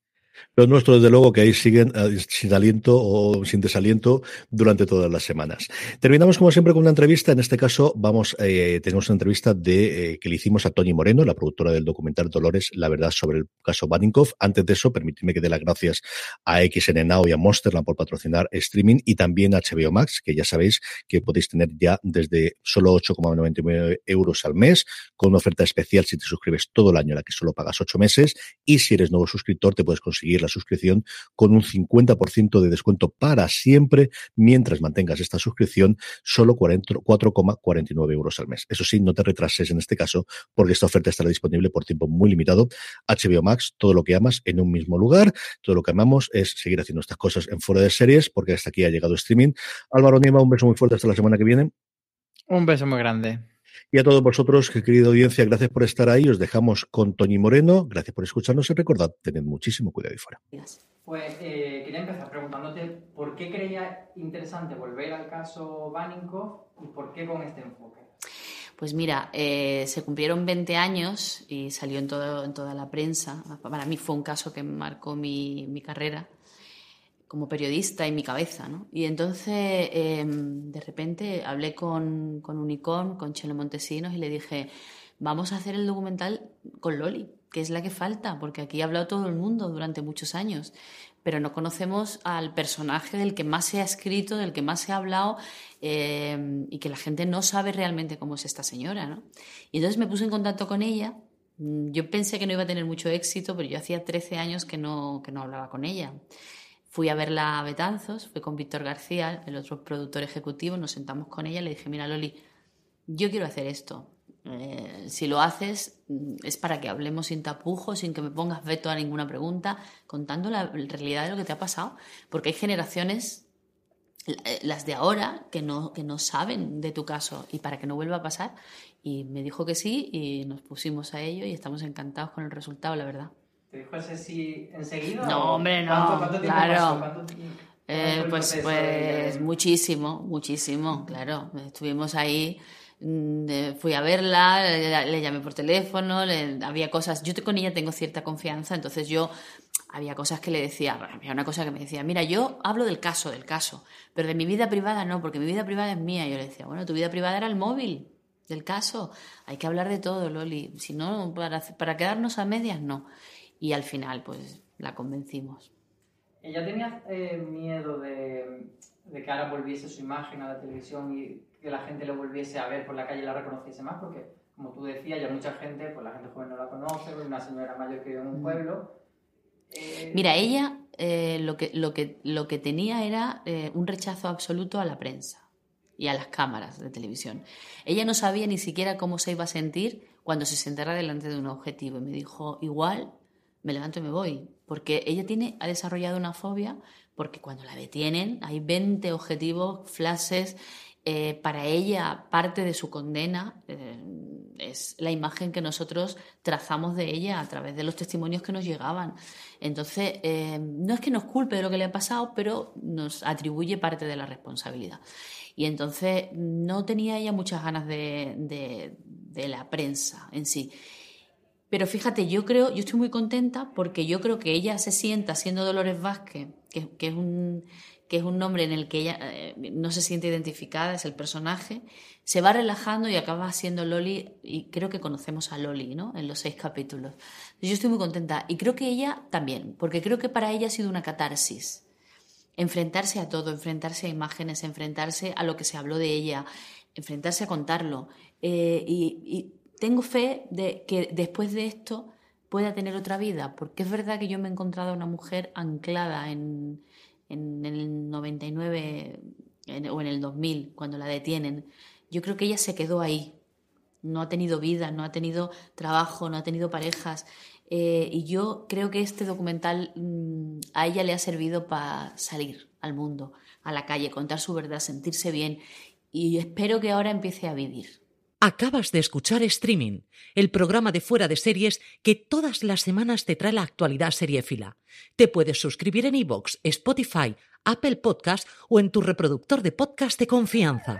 Los nuestros, desde luego, que ahí siguen uh, sin aliento o sin desaliento durante todas las semanas. Terminamos, como siempre, con una entrevista. En este caso, vamos, eh, tenemos una entrevista de, eh, que le hicimos a Tony Moreno, la productora del documental Dolores, la verdad sobre el caso Baninkoff. Antes de eso, permitidme que dé las gracias a XN Now y a Monsterland por patrocinar streaming y también a HBO Max, que ya sabéis que podéis tener ya desde solo 8,99 euros al mes, con una oferta especial si te suscribes todo el año, la que solo pagas 8 meses. Y si eres nuevo suscriptor, te puedes conseguir conseguir la suscripción con un 50% de descuento para siempre mientras mantengas esta suscripción solo 4,49 euros al mes. Eso sí, no te retrases en este caso porque esta oferta estará disponible por tiempo muy limitado. HBO Max, todo lo que amas en un mismo lugar. Todo lo que amamos es seguir haciendo estas cosas en fuera de series porque hasta aquí ha llegado streaming. Álvaro Niema, un beso muy fuerte hasta la semana que viene. Un beso muy grande. Y a todos vosotros, querida audiencia, gracias por estar ahí. Os dejamos con Tony Moreno. Gracias por escucharnos y recordad, tened muchísimo cuidado ahí fuera. Pues eh, quería empezar preguntándote por qué creía interesante volver al caso Baninkoff y por qué con este enfoque. Pues mira, eh, se cumplieron 20 años y salió en, todo, en toda la prensa. Para mí fue un caso que marcó mi, mi carrera como periodista en mi cabeza, ¿no? Y entonces, eh, de repente, hablé con, con Unicom, con Chelo Montesinos, y le dije, vamos a hacer el documental con Loli, que es la que falta, porque aquí ha hablado todo el mundo durante muchos años, pero no conocemos al personaje del que más se ha escrito, del que más se ha hablado, eh, y que la gente no sabe realmente cómo es esta señora, ¿no? Y entonces me puse en contacto con ella. Yo pensé que no iba a tener mucho éxito, pero yo hacía 13 años que no, que no hablaba con ella. Fui a verla a Betanzos, fui con Víctor García, el otro productor ejecutivo, nos sentamos con ella y le dije, mira Loli, yo quiero hacer esto. Eh, si lo haces mm, es para que hablemos sin tapujos, sin que me pongas veto a ninguna pregunta, contando la realidad de lo que te ha pasado. Porque hay generaciones, eh, las de ahora, que no, que no saben de tu caso y para que no vuelva a pasar. Y me dijo que sí y nos pusimos a ello y estamos encantados con el resultado, la verdad. ¿Te dijo ese sí enseguida? No, hombre, no. ¿Cuánto, cuánto tiempo claro. eh, pues, pues muchísimo, muchísimo, claro. Estuvimos ahí, mm, fui a verla, le, le llamé por teléfono, le, había cosas, yo con ella tengo cierta confianza, entonces yo había cosas que le decía, había una cosa que me decía, mira, yo hablo del caso, del caso, pero de mi vida privada no, porque mi vida privada es mía. Yo le decía, bueno, tu vida privada era el móvil del caso, hay que hablar de todo, Loli, si no, para, para quedarnos a medias, no y al final pues la convencimos. ¿Ella tenía eh, miedo de, de, que ahora volviese su imagen a la televisión y que la gente lo volviese a ver por la calle y la reconociese más? Porque, como tú decías, ya mucha gente, pues la gente joven no la conoce, es una señora mayor que vive en un pueblo. Eh... Mira, ella eh, lo, que, lo, que, lo que tenía era eh, un rechazo absoluto a la prensa y a las cámaras de televisión. Ella no sabía ni siquiera cómo se iba a sentir cuando se sentara delante de un objetivo y me dijo, igual me levanto y me voy. Porque ella tiene, ha desarrollado una fobia porque cuando la detienen hay 20 objetivos, flashes. Eh, para ella, parte de su condena eh, es la imagen que nosotros trazamos de ella a través de los testimonios que nos llegaban. Entonces, eh, no es que nos culpe de lo que le ha pasado, pero nos atribuye parte de la responsabilidad. Y entonces no tenía ella muchas ganas de, de, de la prensa en sí. Pero fíjate, yo creo, yo estoy muy contenta porque yo creo que ella se sienta siendo Dolores Vázquez, que, es un que es un nombre en el que ella eh, no se siente identificada, es el personaje, se va relajando y acaba siendo Loli, y creo que conocemos a Loli, ¿no? En los seis capítulos. Yo estoy muy contenta y creo que ella también, porque creo que para ella ha sido una catarsis. Enfrentarse a todo, enfrentarse a imágenes, enfrentarse a lo que se habló de ella, enfrentarse a contarlo. Eh, y, tengo fe de que después de esto pueda tener otra vida, porque es verdad que yo me he encontrado una mujer anclada en, en el 99 o en el 2000, cuando la detienen. Yo creo que ella se quedó ahí. No ha tenido vida, no ha tenido trabajo, no ha tenido parejas. Eh, y yo creo que este documental mm, a ella le ha servido para salir al mundo, a la calle, contar su verdad, sentirse bien. Y espero que ahora empiece a vivir. Acabas de escuchar Streaming, el programa de fuera de series que todas las semanas te trae la actualidad seriéfila. Te puedes suscribir en iVoox, Spotify, Apple Podcast o en tu reproductor de podcast de confianza.